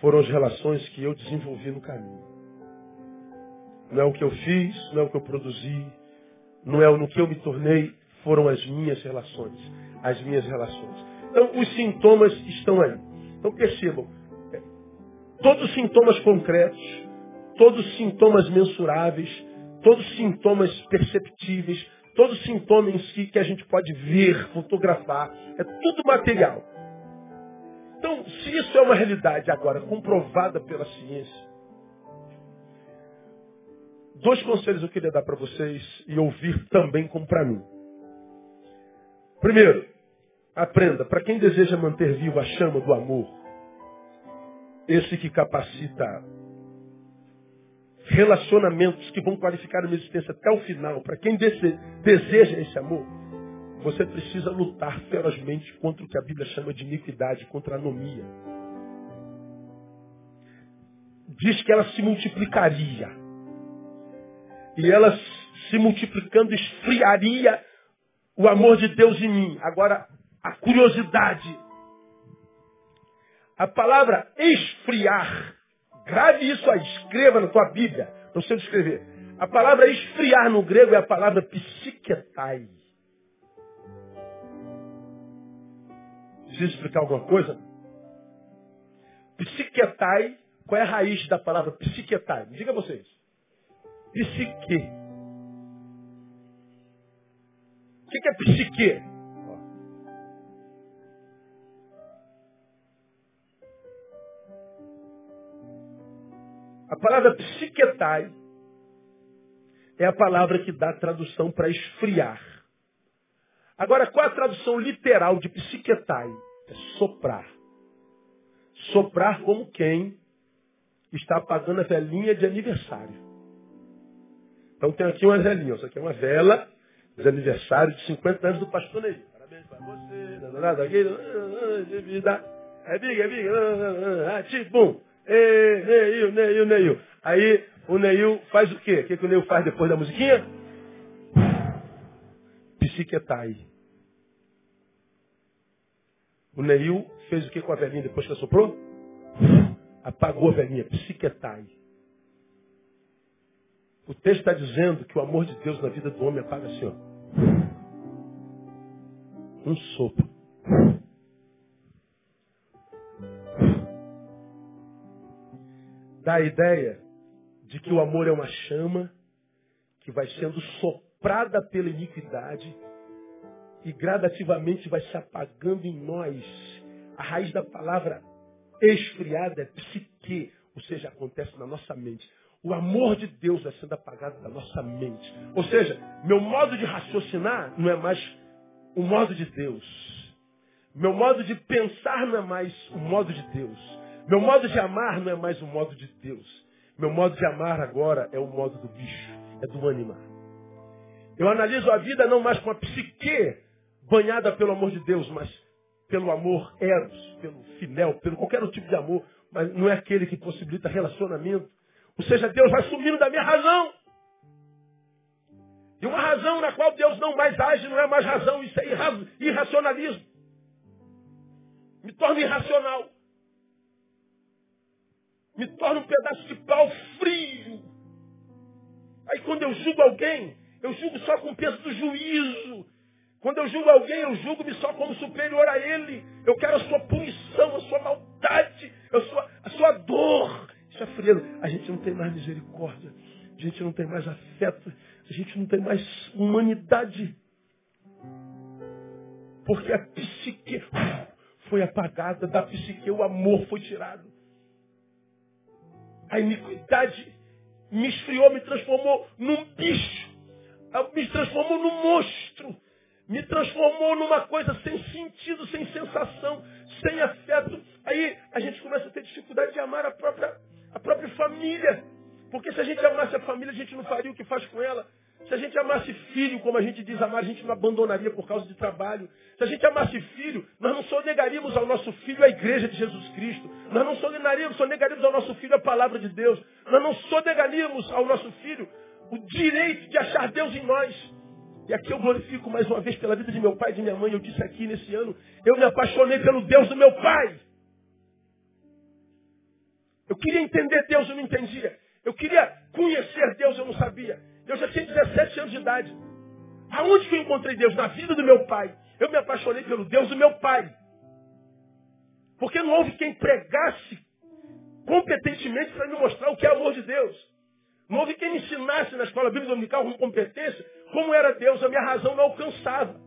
foram as relações que eu desenvolvi no caminho. Não é o que eu fiz, não é o que eu produzi, não é no que eu me tornei foram as minhas relações. As minhas relações. Então, os sintomas estão aí. Então, percebam. É, todos os sintomas concretos, todos os sintomas mensuráveis, todos os sintomas perceptíveis, todos os sintomas que, que a gente pode ver, fotografar, é tudo material. Então, se isso é uma realidade agora comprovada pela ciência, dois conselhos eu queria dar para vocês e ouvir também como para mim. Primeiro, aprenda, para quem deseja manter viva a chama do amor, esse que capacita relacionamentos que vão qualificar a minha existência até o final, para quem deseja esse amor, você precisa lutar ferozmente contra o que a Bíblia chama de iniquidade, contra a anomia. Diz que ela se multiplicaria. E ela se multiplicando esfriaria o amor de Deus em mim. Agora, a curiosidade. A palavra esfriar Grave isso aí, escreva na tua Bíblia. Não sei escrever. A palavra esfriar no grego é a palavra psiquetai. Preciso explicar alguma coisa? Psiquetai, qual é a raiz da palavra psiquetai? Me diga vocês. Psique. O que é psique? A palavra psiquetai é a palavra que dá tradução para esfriar. Agora, qual a tradução literal de psiquetai? É soprar. Soprar como quem está apagando a velhinha de aniversário. Então tem aqui uma velhinha. Isso aqui é uma vela de aniversário de 50 anos do pastor Ney. Parabéns para você. Nada aqui. Vida. É biga, é biga. Tipo. Ei, Neil, Neil, Neil. Aí o Neil faz o quê? O que, que o Neil faz depois da musiquinha? Psiquetai. O Neil fez o que com a velhinha depois que assoprou? Apagou a velhinha. Psiquetai. O texto está dizendo que o amor de Deus na vida do homem apaga assim, ó. Um sopro. dá a ideia de que o amor é uma chama que vai sendo soprada pela iniquidade e gradativamente vai se apagando em nós. A raiz da palavra esfriada é psique, ou seja, acontece na nossa mente. O amor de Deus vai sendo apagado da nossa mente. Ou seja, meu modo de raciocinar não é mais o modo de Deus. Meu modo de pensar não é mais o modo de Deus. Meu modo de amar não é mais o modo de Deus. Meu modo de amar agora é o modo do bicho, é do animal. Eu analiso a vida não mais com a psique banhada pelo amor de Deus, mas pelo amor eros, pelo filéu, pelo qualquer tipo de amor, mas não é aquele que possibilita relacionamento. Ou seja, Deus vai sumindo da minha razão. E uma razão na qual Deus não mais age não é mais razão, isso é irracionalismo. Me torna irracional me torna um pedaço de pau frio. Aí quando eu julgo alguém, eu julgo só com o peso do juízo. Quando eu julgo alguém, eu julgo-me só como superior a ele. Eu quero a sua punição, a sua maldade, a sua, a sua dor. Isso é frieza. A gente não tem mais misericórdia. A gente não tem mais afeto. A gente não tem mais humanidade. Porque a psique foi apagada, da psique o amor foi tirado. A iniquidade me esfriou, me transformou num bicho, me transformou num monstro, me transformou numa coisa sem sentido, sem sensação, sem afeto. Aí a gente começa a ter dificuldade de amar a própria, a própria família. Porque se a gente amasse a família, a gente não faria o que faz com ela. Se a gente amasse filho, como a gente diz amar, a gente não abandonaria por causa de trabalho. Se a gente amasse filho, nós não sonegaríamos ao nosso filho a igreja de Jesus Cristo. Nós não sonegaríamos, sonegaríamos ao nosso filho a palavra de Deus. Nós não sonegaríamos ao nosso filho o direito de achar Deus em nós. E aqui eu glorifico mais uma vez pela vida de meu pai e de minha mãe. Eu disse aqui nesse ano, eu me apaixonei pelo Deus do meu pai. Eu queria entender Deus, eu não entendia. Eu queria conhecer Deus, eu não sabia. Eu já tinha 17 anos de idade. Aonde que eu encontrei Deus? Na vida do meu pai. Eu me apaixonei pelo Deus do meu pai. Porque não houve quem pregasse competentemente para me mostrar o que é amor de Deus. Não houve quem me ensinasse na escola bíblica dominical com competência como era Deus, a minha razão não alcançava.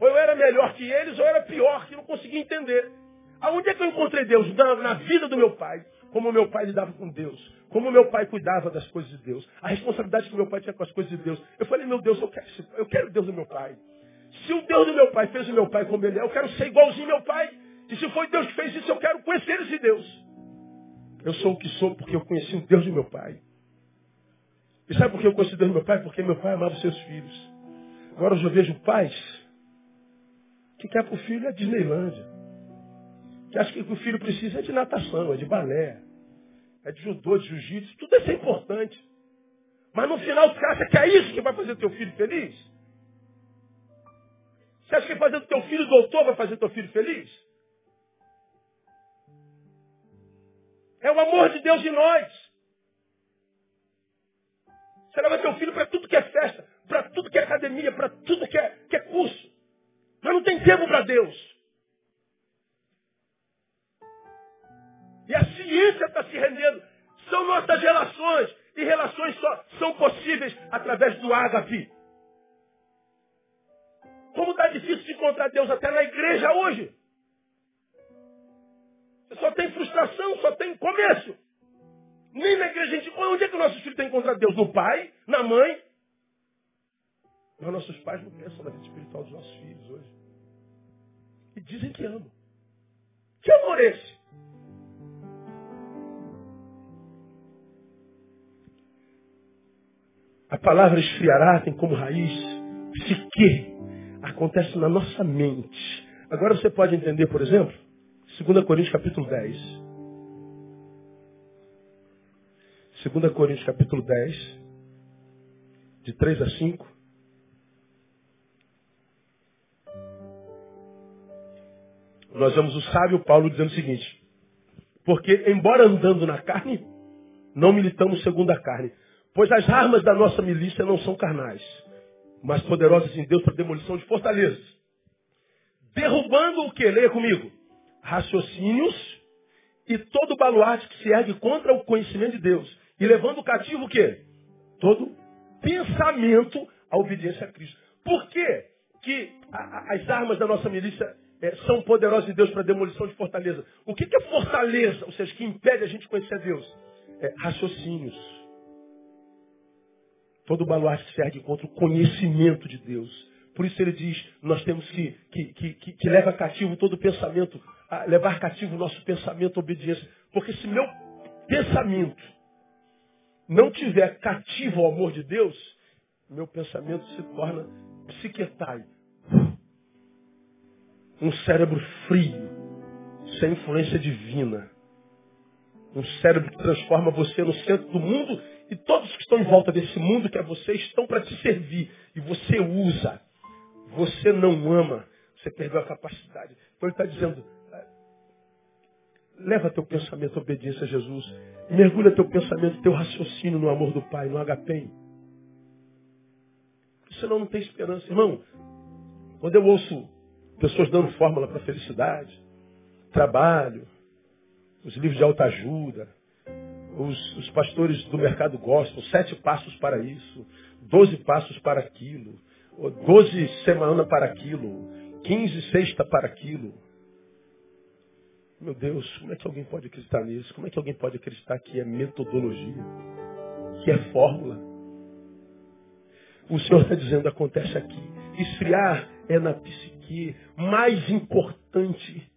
Ou eu era melhor que eles, ou eu era pior, que não conseguia entender. Aonde é que eu encontrei Deus? Na, na vida do meu pai. Como meu pai lidava com Deus. Como meu pai cuidava das coisas de Deus. A responsabilidade que meu pai tinha com as coisas de Deus. Eu falei, meu Deus, eu quero, eu quero Deus do meu pai. Se o Deus do meu pai fez o meu pai como ele é, eu quero ser igualzinho meu pai. E se foi Deus que fez isso, eu quero conhecer esse Deus. Eu sou o que sou porque eu conheci o Deus de meu pai. E sabe por que eu conheci o Deus do meu pai? Porque meu pai amava os seus filhos. Agora eu vejo pais que quer para o filho é Disneylândia. Que acha que o filho precisa é de natação, é de balé, é de judô, de jiu-jitsu. Tudo isso é importante. Mas no final você acha que é isso que vai fazer teu filho feliz? Você acha que fazer teu filho doutor vai fazer teu filho feliz? É o amor de Deus em nós. Você leva teu filho para tudo que é festa, para tudo que é academia, para tudo que é, que é curso. Mas não tem tempo para Deus. E a ciência está se rendendo. São nossas relações. E relações só são possíveis através do ágape. Como está difícil de encontrar Deus até na igreja hoje. Você só tem frustração, só tem começo. Nem na igreja a gente. Onde é que o nosso filho tem encontrado Deus? No pai? Na mãe? Mas nossos pais não pensam na vida espiritual dos nossos filhos hoje. E dizem que amam. Que amor é esse? A palavra esfriará tem como raiz psique. Acontece na nossa mente. Agora você pode entender, por exemplo, 2 Coríntios capítulo 10. 2 Coríntios capítulo 10, de 3 a 5. Nós vemos o sábio Paulo dizendo o seguinte: Porque, embora andando na carne, não militamos segundo a carne. Pois as armas da nossa milícia não são carnais, mas poderosas em Deus para demolição de fortalezas. Derrubando o que? Leia comigo. Raciocínios e todo baluarte que se ergue contra o conhecimento de Deus. E levando cativo o quê? Todo pensamento à obediência a Cristo. Por quê? que a, as armas da nossa milícia é, são poderosas em Deus para demolição de fortaleza. O que, que é fortaleza? Ou seja, que impede a gente conhecer a Deus? É, raciocínios. Todo baluarte se ergue contra o conhecimento de Deus. Por isso ele diz, nós temos que, que, que, que, que leva cativo todo pensamento, levar cativo o nosso pensamento à obediência. Porque se meu pensamento não tiver cativo ao amor de Deus, meu pensamento se torna psiquetai, um cérebro frio, sem influência divina. Um cérebro que transforma você no centro do mundo e todos que estão em volta desse mundo que é você estão para te servir. E você usa. Você não ama. Você perdeu a capacidade. Então ele está dizendo, ah, leva teu pensamento à obediência a Jesus. Mergulha teu pensamento, teu raciocínio no amor do Pai, no agape. Senão não tem esperança. Irmão, quando eu ouço pessoas dando fórmula para felicidade, trabalho, os livros de autoajuda, os, os pastores do mercado gostam, sete passos para isso, doze passos para aquilo, doze semanas para aquilo, quinze sexta para aquilo. Meu Deus, como é que alguém pode acreditar nisso? Como é que alguém pode acreditar que é metodologia, que é fórmula? O Senhor está dizendo, acontece aqui. Esfriar é na psique que mais importante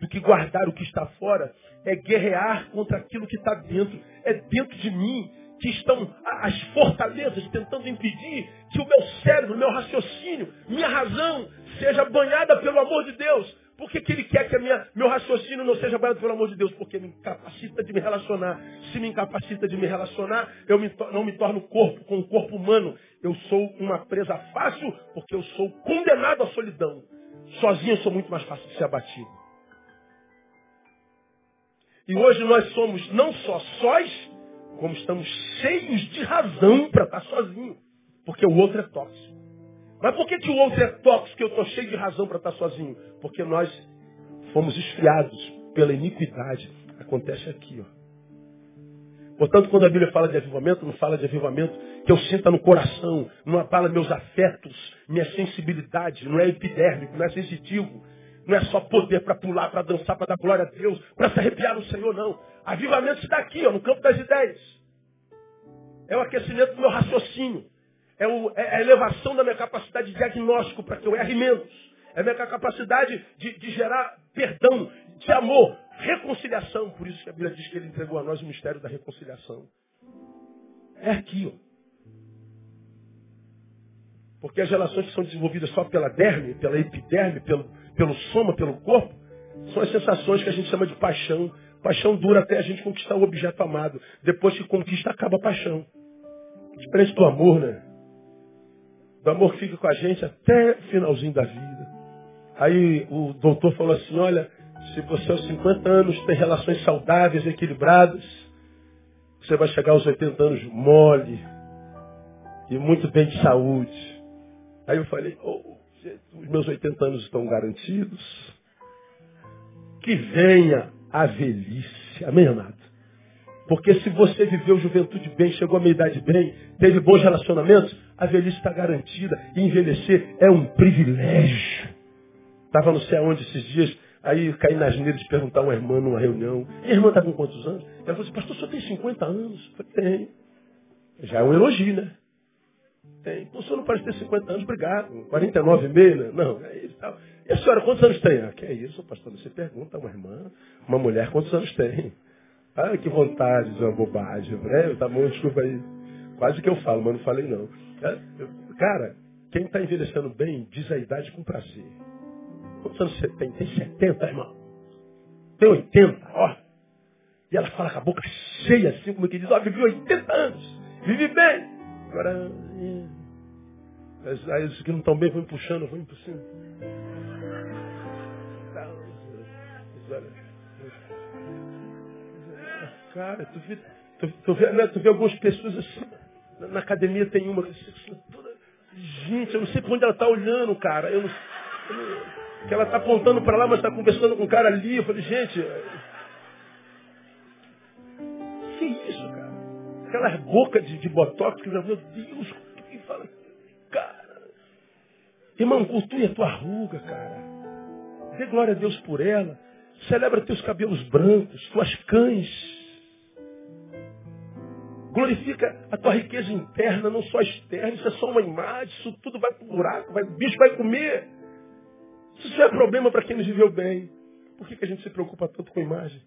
do que guardar o que está fora é guerrear contra aquilo que está dentro. É dentro de mim que estão as fortalezas tentando impedir que o meu cérebro, meu raciocínio, minha razão seja banhada pelo amor de Deus. Por que, que ele quer que minha, meu raciocínio não seja banhado pelo amor de Deus? Porque me incapacita de me relacionar. Se me incapacita de me relacionar, eu me, não me torno corpo com o corpo humano. Eu sou uma presa fácil porque eu sou condenado à solidão. Sozinho eu sou muito mais fácil de ser abatido. E hoje nós somos não só sós, como estamos cheios de razão para estar sozinho. Porque o outro é tóxico. Mas por que, que o outro é tóxico e eu estou cheio de razão para estar sozinho? Porque nós fomos esfriados pela iniquidade. Acontece aqui, ó. Portanto, quando a Bíblia fala de avivamento, não fala de avivamento que eu sinta no coração, não abala meus afetos, minha sensibilidade, não é epidérmico, não é sensitivo, não é só poder para pular, para dançar, para dar glória a Deus, para se arrepiar no Senhor, não. Avivamento está aqui, ó, no campo das ideias. É o aquecimento do meu raciocínio. É, o, é a elevação da minha capacidade de diagnóstico para que eu erre menos. É a minha capacidade de, de gerar perdão, de amor, reconciliação. Por isso que a Bíblia diz que ele entregou a nós o mistério da reconciliação. É aqui, ó. Porque as relações que são desenvolvidas só pela derme, pela epiderme, pelo, pelo soma, pelo corpo, são as sensações que a gente chama de paixão. Paixão dura até a gente conquistar o objeto amado. Depois que conquista, acaba a paixão. Diferente do amor, né? Do amor que fica com a gente até o finalzinho da vida. Aí o doutor falou assim, olha, se você aos 50 anos tem relações saudáveis, equilibradas, você vai chegar aos 80 anos mole e muito bem de saúde. Aí eu falei, oh, os meus 80 anos estão garantidos. Que venha a velhice. Amém, amado? Porque se você viveu juventude bem, chegou à meia-idade bem, teve bons relacionamentos, a velhice está garantida. E envelhecer é um privilégio. Estava não sei aonde esses dias, aí caí nas neiras de perguntar a uma irmã numa reunião. E a irmã está com quantos anos? Ela falou assim, pastor, só tem 50 anos? Eu falei, tem. Já é um elogio, né? Tem. O senhor não parece ter 50 anos, obrigado. 49 e meio, né? Não, é isso. Tal. E a senhora, quantos anos tem? Ah, que é isso, pastor? Você pergunta a uma irmã, uma mulher, quantos anos tem? Ah, que vontade de uma bobagem, né? Tá bom, desculpa aí. Quase que eu falo, mas não falei não. É, cara, quem está envelhecendo bem, diz a idade com prazer. Quantos anos você tem? Tem 70, irmão. Tem 80, ó. E ela fala com a boca cheia, assim, como que diz, ó, vivi 80 anos. Vivi bem. Agora, aí os que não estão bem vão puxando, vão puxando. Cara, tu vê, tu, tu, vê, né, tu vê algumas pessoas assim, na, na academia tem uma assim, toda, gente, eu não sei para onde ela está olhando, cara. Eu não, eu não, que ela está apontando para lá, mas está conversando com o cara ali. Eu falei, gente, Aquelas bocas de, de botox que, meu Deus, que fala, cara. Irmão, cultue a tua ruga, cara. Dê glória a Deus por ela. Celebra teus cabelos brancos, tuas cães. Glorifica a tua riqueza interna, não só externa. Isso é só uma imagem. Isso tudo vai pro buraco. Vai, bicho vai comer. Isso é problema para quem nos viveu bem. Por que, que a gente se preocupa tanto com a imagem?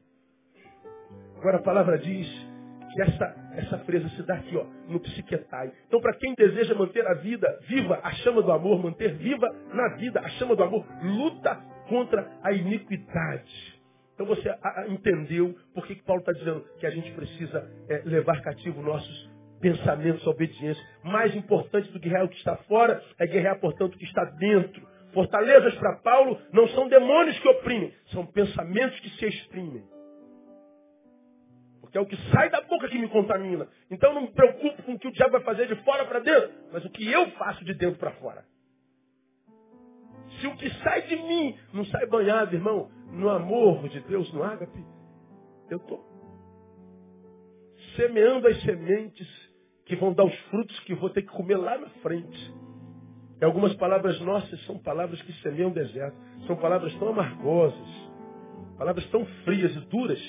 Agora a palavra diz que essa, essa presa se dá aqui, ó, no psiquetai. Então, para quem deseja manter a vida viva, a chama do amor, manter viva na vida a chama do amor, luta contra a iniquidade. Então você entendeu por que Paulo está dizendo que a gente precisa é, levar cativo nossos pensamentos à obediência. Mais importante do que guerrear o que está fora é guerrear, portanto, o que está dentro. Fortalezas para Paulo não são demônios que oprimem, são pensamentos que se exprimem. Porque é o que sai da boca que me contamina. Então não me preocupo com o que o diabo vai fazer de fora para dentro, mas o que eu faço de dentro para fora. Se o que sai de mim não sai banhado, irmão, no amor de Deus, no ágape, eu estou semeando as sementes que vão dar os frutos que vou ter que comer lá na frente. E algumas palavras nossas são palavras que semeiam deserto. São palavras tão amargosas, palavras tão frias e duras,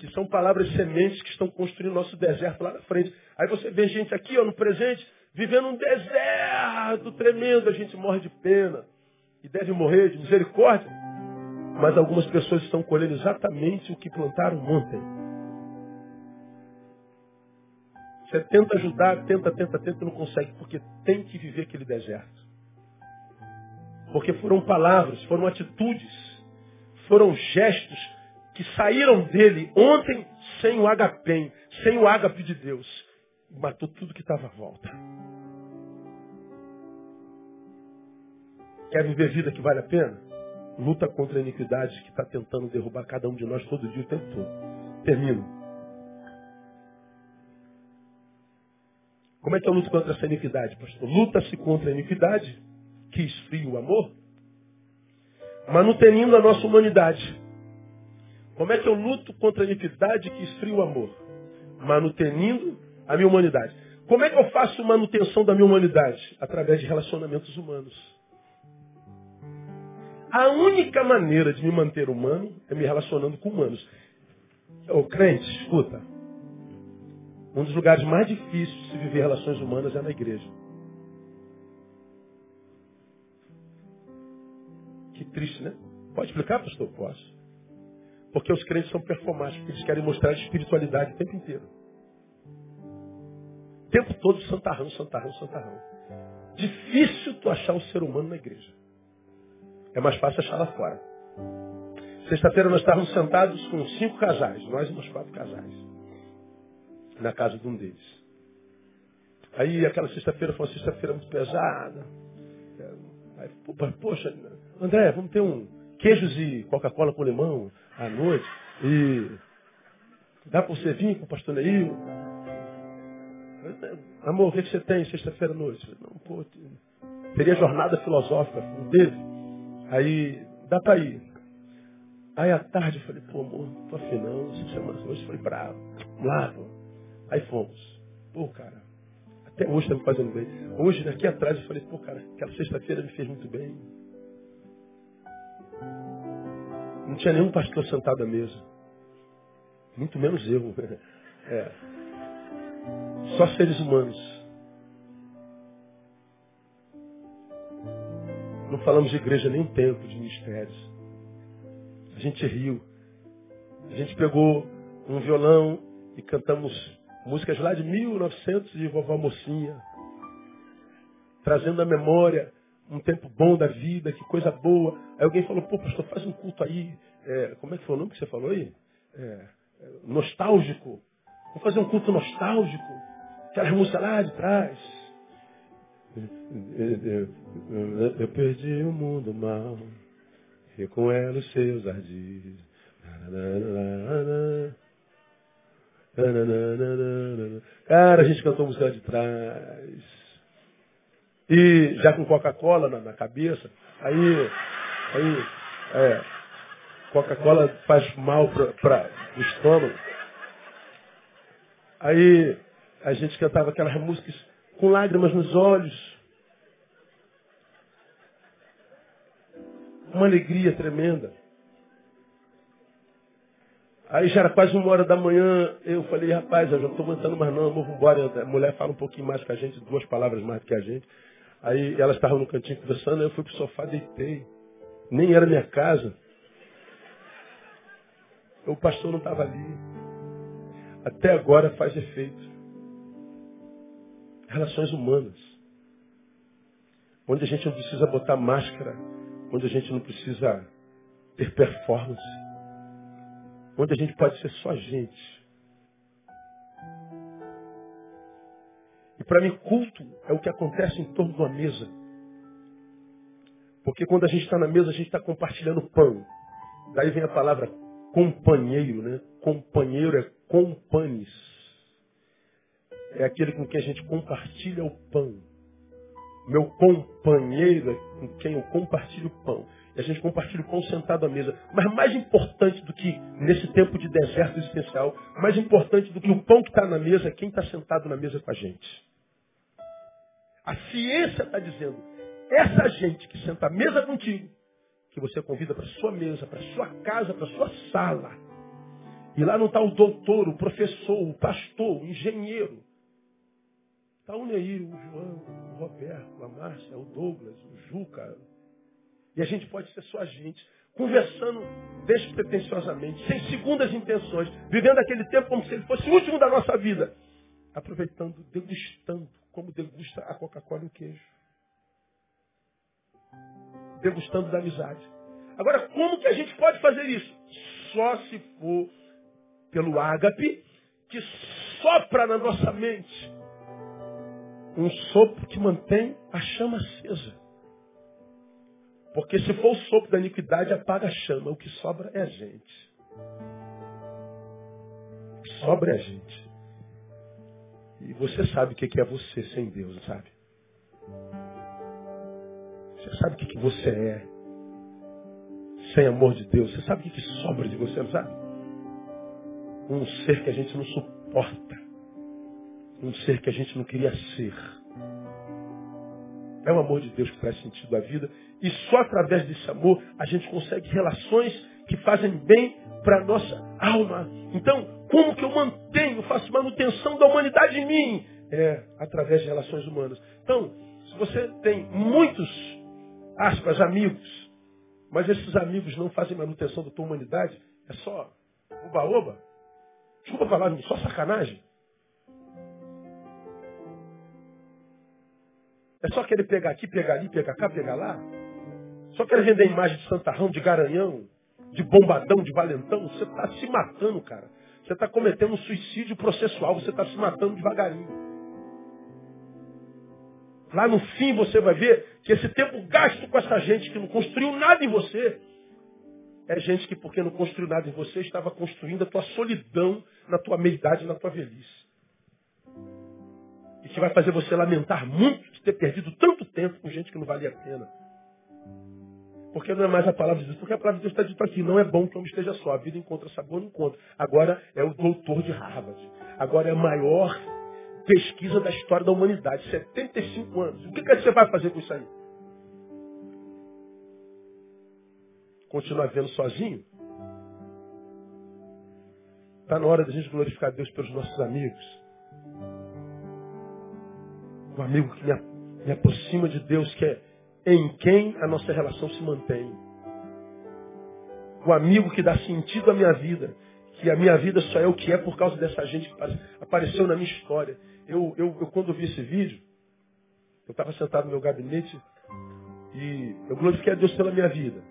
que são palavras sementes que estão construindo nosso deserto lá na frente. Aí você vê gente aqui, ó, no presente, vivendo um deserto tremendo, a gente morre de pena. E deve morrer de misericórdia. Mas algumas pessoas estão colhendo exatamente o que plantaram ontem. Você tenta ajudar, tenta, tenta, tenta, não consegue, porque tem que viver aquele deserto. Porque foram palavras, foram atitudes, foram gestos que saíram dele ontem sem o agapem, sem o ágape de Deus. Matou tudo que estava à volta. Quer viver vida que vale a pena? Luta contra a iniquidade que está tentando derrubar cada um de nós todo dia, o tempo todo. Termino. Como é que eu luto contra essa iniquidade, pastor? Luta-se contra a iniquidade, que esfria o amor, manutenindo a nossa humanidade. Como é que eu luto contra a iniquidade que esfria o amor? Manutenindo a minha humanidade. Como é que eu faço manutenção da minha humanidade? Através de relacionamentos humanos. A única maneira de me manter humano é me relacionando com humanos. Ô crente, escuta. Um dos lugares mais difíceis de se viver relações humanas é na igreja. Que triste, né? Pode explicar, pastor? Posso. Porque os crentes são performáticos, eles querem mostrar espiritualidade o tempo inteiro. O tempo todo santarrão, santarrão, santarrão. Difícil tu achar o ser humano na igreja. É mais fácil achar lá fora. Sexta-feira nós estávamos sentados com cinco casais, nós e meus quatro casais, na casa de um deles. Aí aquela sexta-feira foi uma sexta-feira muito pesada. Aí, poxa, André, vamos ter um queijos e Coca-Cola com limão à noite. E dá para você vir com o pastor Neil? Amor, o que você tem sexta-feira à noite? Não, pô, teria jornada filosófica, não teve? Aí, dá pra ir. Aí à tarde eu falei, pô, amor, tô afinando, essa semana hoje foi bravo. Vamos. Aí fomos. Pô, cara, até hoje tá me fazendo bem. Hoje, daqui atrás, eu falei, pô, cara, aquela sexta-feira me fez muito bem. Não tinha nenhum pastor sentado à mesa. Muito menos eu. É. Só seres humanos. Não falamos de igreja nem tempo de ministérios. A gente riu. A gente pegou um violão e cantamos músicas lá de 1900 de vovó mocinha. Trazendo à memória um tempo bom da vida, que coisa boa. Aí alguém falou, pô, pastor, faz um culto aí. É, como é que foi o nome que você falou aí? É, é, nostálgico. Vamos fazer um culto nostálgico. Aquelas músicas lá de trás. Eu perdi o mundo mal e com ela os seus ardis. Cara, a gente cantou música de trás. E já com Coca-Cola na, na, cabeça. Aí, aí, é, Coca-Cola faz mal para o estômago. Aí a gente cantava aquelas músicas com lágrimas nos olhos. Uma alegria tremenda. Aí já era quase uma hora da manhã, eu falei, rapaz, eu já estou aguentando mais não, vamos embora. A mulher fala um pouquinho mais que a gente, duas palavras mais do que a gente. Aí elas estavam no cantinho conversando, eu fui pro sofá, deitei. Nem era minha casa. O pastor não estava ali. Até agora faz efeito relações humanas. Onde a gente não precisa botar máscara, onde a gente não precisa ter performance, onde a gente pode ser só gente. E para mim, culto é o que acontece em torno de uma mesa. Porque quando a gente está na mesa, a gente está compartilhando pão. Daí vem a palavra companheiro, né? Companheiro é companis é aquele com quem a gente compartilha o pão. Meu companheiro é com quem eu compartilho o pão. E a gente compartilha o pão sentado à mesa. Mas mais importante do que nesse tempo de deserto existencial, mais importante do que o pão que está na mesa é quem está sentado na mesa com a gente. A ciência está dizendo, essa gente que senta à mesa contigo, que você convida para sua mesa, para sua casa, para sua sala. E lá não está o doutor, o professor, o pastor, o engenheiro. Está o Neir, o João, o Roberto, a Márcia, o Douglas, o Juca. E a gente pode ser só a gente, conversando despretensiosamente, sem segundas intenções, vivendo aquele tempo como se ele fosse o último da nossa vida, aproveitando, degustando, como degusta a Coca-Cola e o queijo. Degustando da amizade. Agora, como que a gente pode fazer isso? Só se for pelo ágape que sopra na nossa mente um sopro que mantém a chama acesa. Porque se for o sopro da iniquidade, apaga a chama. O que sobra é a gente. O que sobra é a gente. E você sabe o que é você sem Deus, sabe? Você sabe o que você é sem amor de Deus. Você sabe o que sobra de você, sabe? Um ser que a gente não suporta. Um ser que a gente não queria ser. É o amor de Deus que traz sentido à vida. E só através desse amor a gente consegue relações que fazem bem para a nossa alma. Então, como que eu mantenho, faço manutenção da humanidade em mim? É através de relações humanas. Então, se você tem muitos, aspas, amigos, mas esses amigos não fazem manutenção da tua humanidade, é só oba-oba. Desculpa falar, só sacanagem. É só querer pegar aqui, pegar ali, pegar cá, pegar lá. Só querer vender imagem de santarrão, de garanhão, de bombadão, de valentão. Você está se matando, cara. Você está cometendo um suicídio processual. Você está se matando devagarinho. Lá no fim você vai ver que esse tempo gasto com essa gente que não construiu nada em você é gente que, porque não construiu nada em você, estava construindo a tua solidão na tua meia-idade, na tua velhice. Que vai fazer você lamentar muito de ter perdido tanto tempo com gente que não valia a pena. Porque não é mais a palavra de Deus. Porque a palavra de Deus está dito aqui. Não é bom que o homem esteja só. A vida encontra sabor, não encontra. Agora é o doutor de Harvard. Agora é a maior pesquisa da história da humanidade. 75 anos. O que, que você vai fazer com isso aí? Continuar vendo sozinho? Está na hora da gente glorificar Deus pelos nossos amigos. O amigo que me, aproxima de Deus, que é em quem a nossa relação se mantém. O amigo que dá sentido à minha vida, que a minha vida só é o que é por causa dessa gente que apareceu na minha história. Eu, eu, eu quando vi esse vídeo, eu estava sentado no meu gabinete e eu glorifiquei a Deus pela minha vida.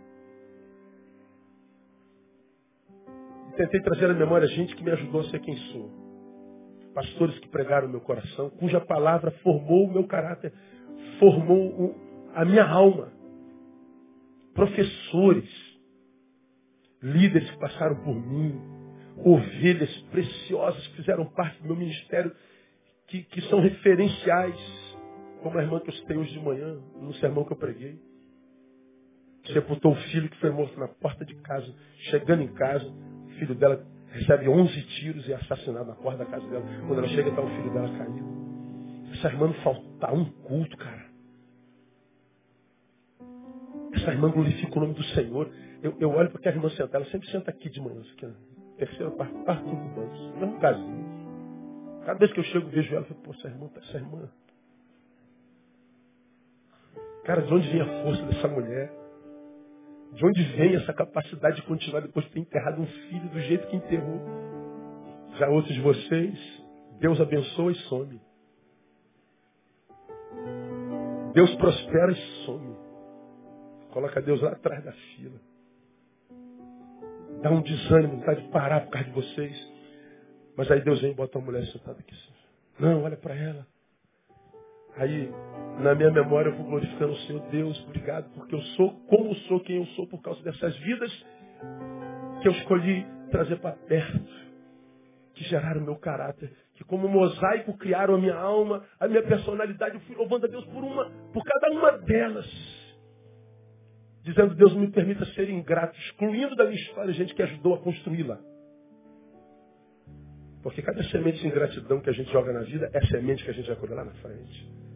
E tentei trazer à memória gente que me ajudou a ser quem sou. Pastores que pregaram meu coração, cuja palavra formou o meu caráter, formou a minha alma. Professores, líderes que passaram por mim, ovelhas preciosas que fizeram parte do meu ministério, que, que são referenciais, como a irmã que eu citei hoje de manhã, no sermão que eu preguei. Sepultou o filho que foi morto na porta de casa. Chegando em casa, o filho dela recebe 11 tiros e é assassinado na porta da casa dela. Quando ela chega, está o filho dela caído. Essa irmã não faltar um culto, cara. Essa irmã glorifica o nome do Senhor. Eu, eu olho para aquela irmã sentada, ela sempre senta aqui de manhã, aqui, terceira parte, parte do banco, mesmo casinho. Cada vez que eu chego, vejo ela, eu falo, pô, essa irmã, essa irmã. Cara, de onde vem a força dessa mulher? De onde vem essa capacidade de continuar depois de ter enterrado um filho do jeito que enterrou? Já outros de vocês, Deus abençoa e some. Deus prospera e some. Coloca Deus lá atrás da fila. Dá um desânimo, vontade de parar por causa de vocês. Mas aí Deus vem e bota uma mulher sentada aqui. Não, olha para ela. Aí, na minha memória, eu vou glorificando o Senhor. Deus, obrigado, porque eu sou como sou, quem eu sou, por causa dessas vidas que eu escolhi trazer para perto, que geraram o meu caráter, que como mosaico criaram a minha alma, a minha personalidade. Eu fui louvando a Deus por uma, por cada uma delas dizendo: Deus me permita ser ingrato, excluindo da minha história gente que ajudou a construí-la. Porque cada semente de ingratidão que a gente joga na vida é semente que a gente vai colher lá na frente.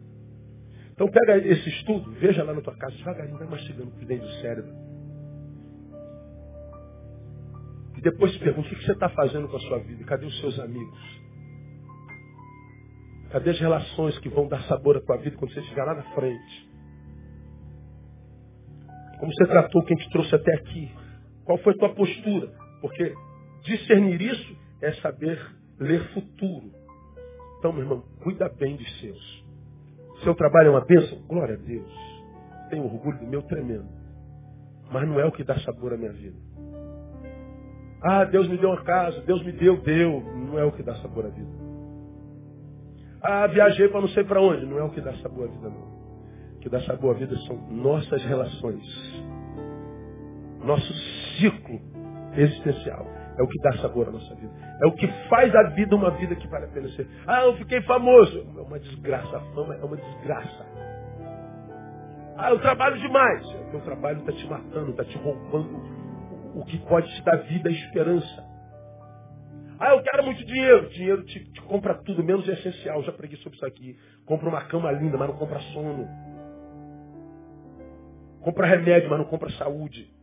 Então pega esse estudo, veja lá na tua casa, devagarinho, vai mastigando por dentro do cérebro. E depois se pergunta, o que você está fazendo com a sua vida? Cadê os seus amigos? Cadê as relações que vão dar sabor à tua vida quando você estiver lá na frente? Como você tratou quem te trouxe até aqui? Qual foi a tua postura? Porque discernir isso é saber ler futuro. Então, meu irmão, cuida bem dos seus. Seu trabalho é uma bênção? Glória a Deus. Tenho orgulho do meu tremendo. Mas não é o que dá sabor à minha vida. Ah, Deus me deu uma casa, Deus me deu, deu. Não é o que dá sabor à vida. Ah, viajei para não sei para onde. Não é o que dá sabor à vida, não. O que dá sabor à vida são nossas relações nosso ciclo existencial. É o que dá sabor à nossa vida. É o que faz a vida uma vida que vale a pena ser. Ah, eu fiquei famoso. É uma desgraça. A fama é uma desgraça. Ah, eu trabalho demais. O teu trabalho está te matando, está te roubando o que pode te dar vida e esperança. Ah, eu quero muito dinheiro. Dinheiro te, te compra tudo, menos o essencial. Já preguei sobre isso aqui. Compra uma cama linda, mas não compra sono. Compra remédio, mas não compra saúde.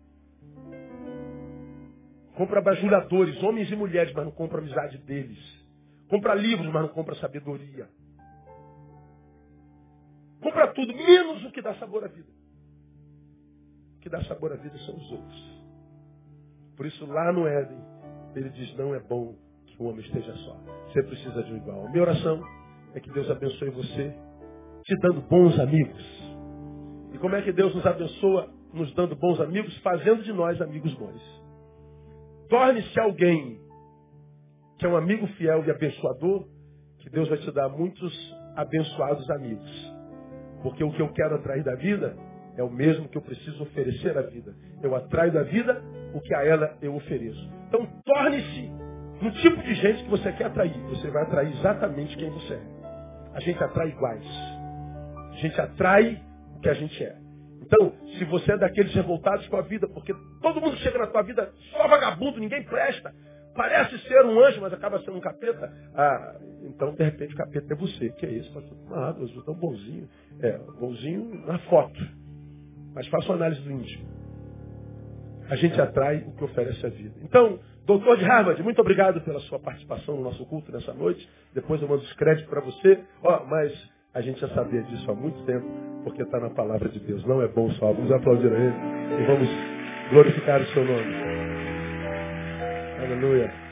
Compra bajuladores, homens e mulheres, mas não compra a amizade deles. Compra livros, mas não compra sabedoria. Compra tudo, menos o que dá sabor à vida. O que dá sabor à vida são os outros. Por isso, lá no Éden, ele diz: não é bom que um homem esteja só. Você precisa de um igual. Minha oração é que Deus abençoe você, te dando bons amigos. E como é que Deus nos abençoa, nos dando bons amigos? Fazendo de nós amigos bons. Torne-se alguém que é um amigo fiel e abençoador, que Deus vai te dar muitos abençoados amigos. Porque o que eu quero atrair da vida é o mesmo que eu preciso oferecer à vida. Eu atraio da vida o que a ela eu ofereço. Então torne-se no tipo de gente que você quer atrair. Você vai atrair exatamente quem você é. A gente atrai iguais. A gente atrai o que a gente é. Então, se você é daqueles revoltados com a vida, porque todo mundo chega na tua vida só vagabundo, ninguém presta, parece ser um anjo, mas acaba sendo um capeta, ah, então de repente o capeta é você. Que é isso, pastor? Ah, Deus, tão bonzinho. É, bonzinho na foto. Mas faça uma análise do íntimo. A gente atrai o que oferece a vida. Então, doutor de Harvard, muito obrigado pela sua participação no nosso culto nessa noite. Depois eu mando os créditos para você. Ó, oh, mas a gente já sabia disso há muito tempo, porque está na palavra de Deus. Não é bom só. Vamos aplaudir a Ele e vamos glorificar o seu nome. Aleluia.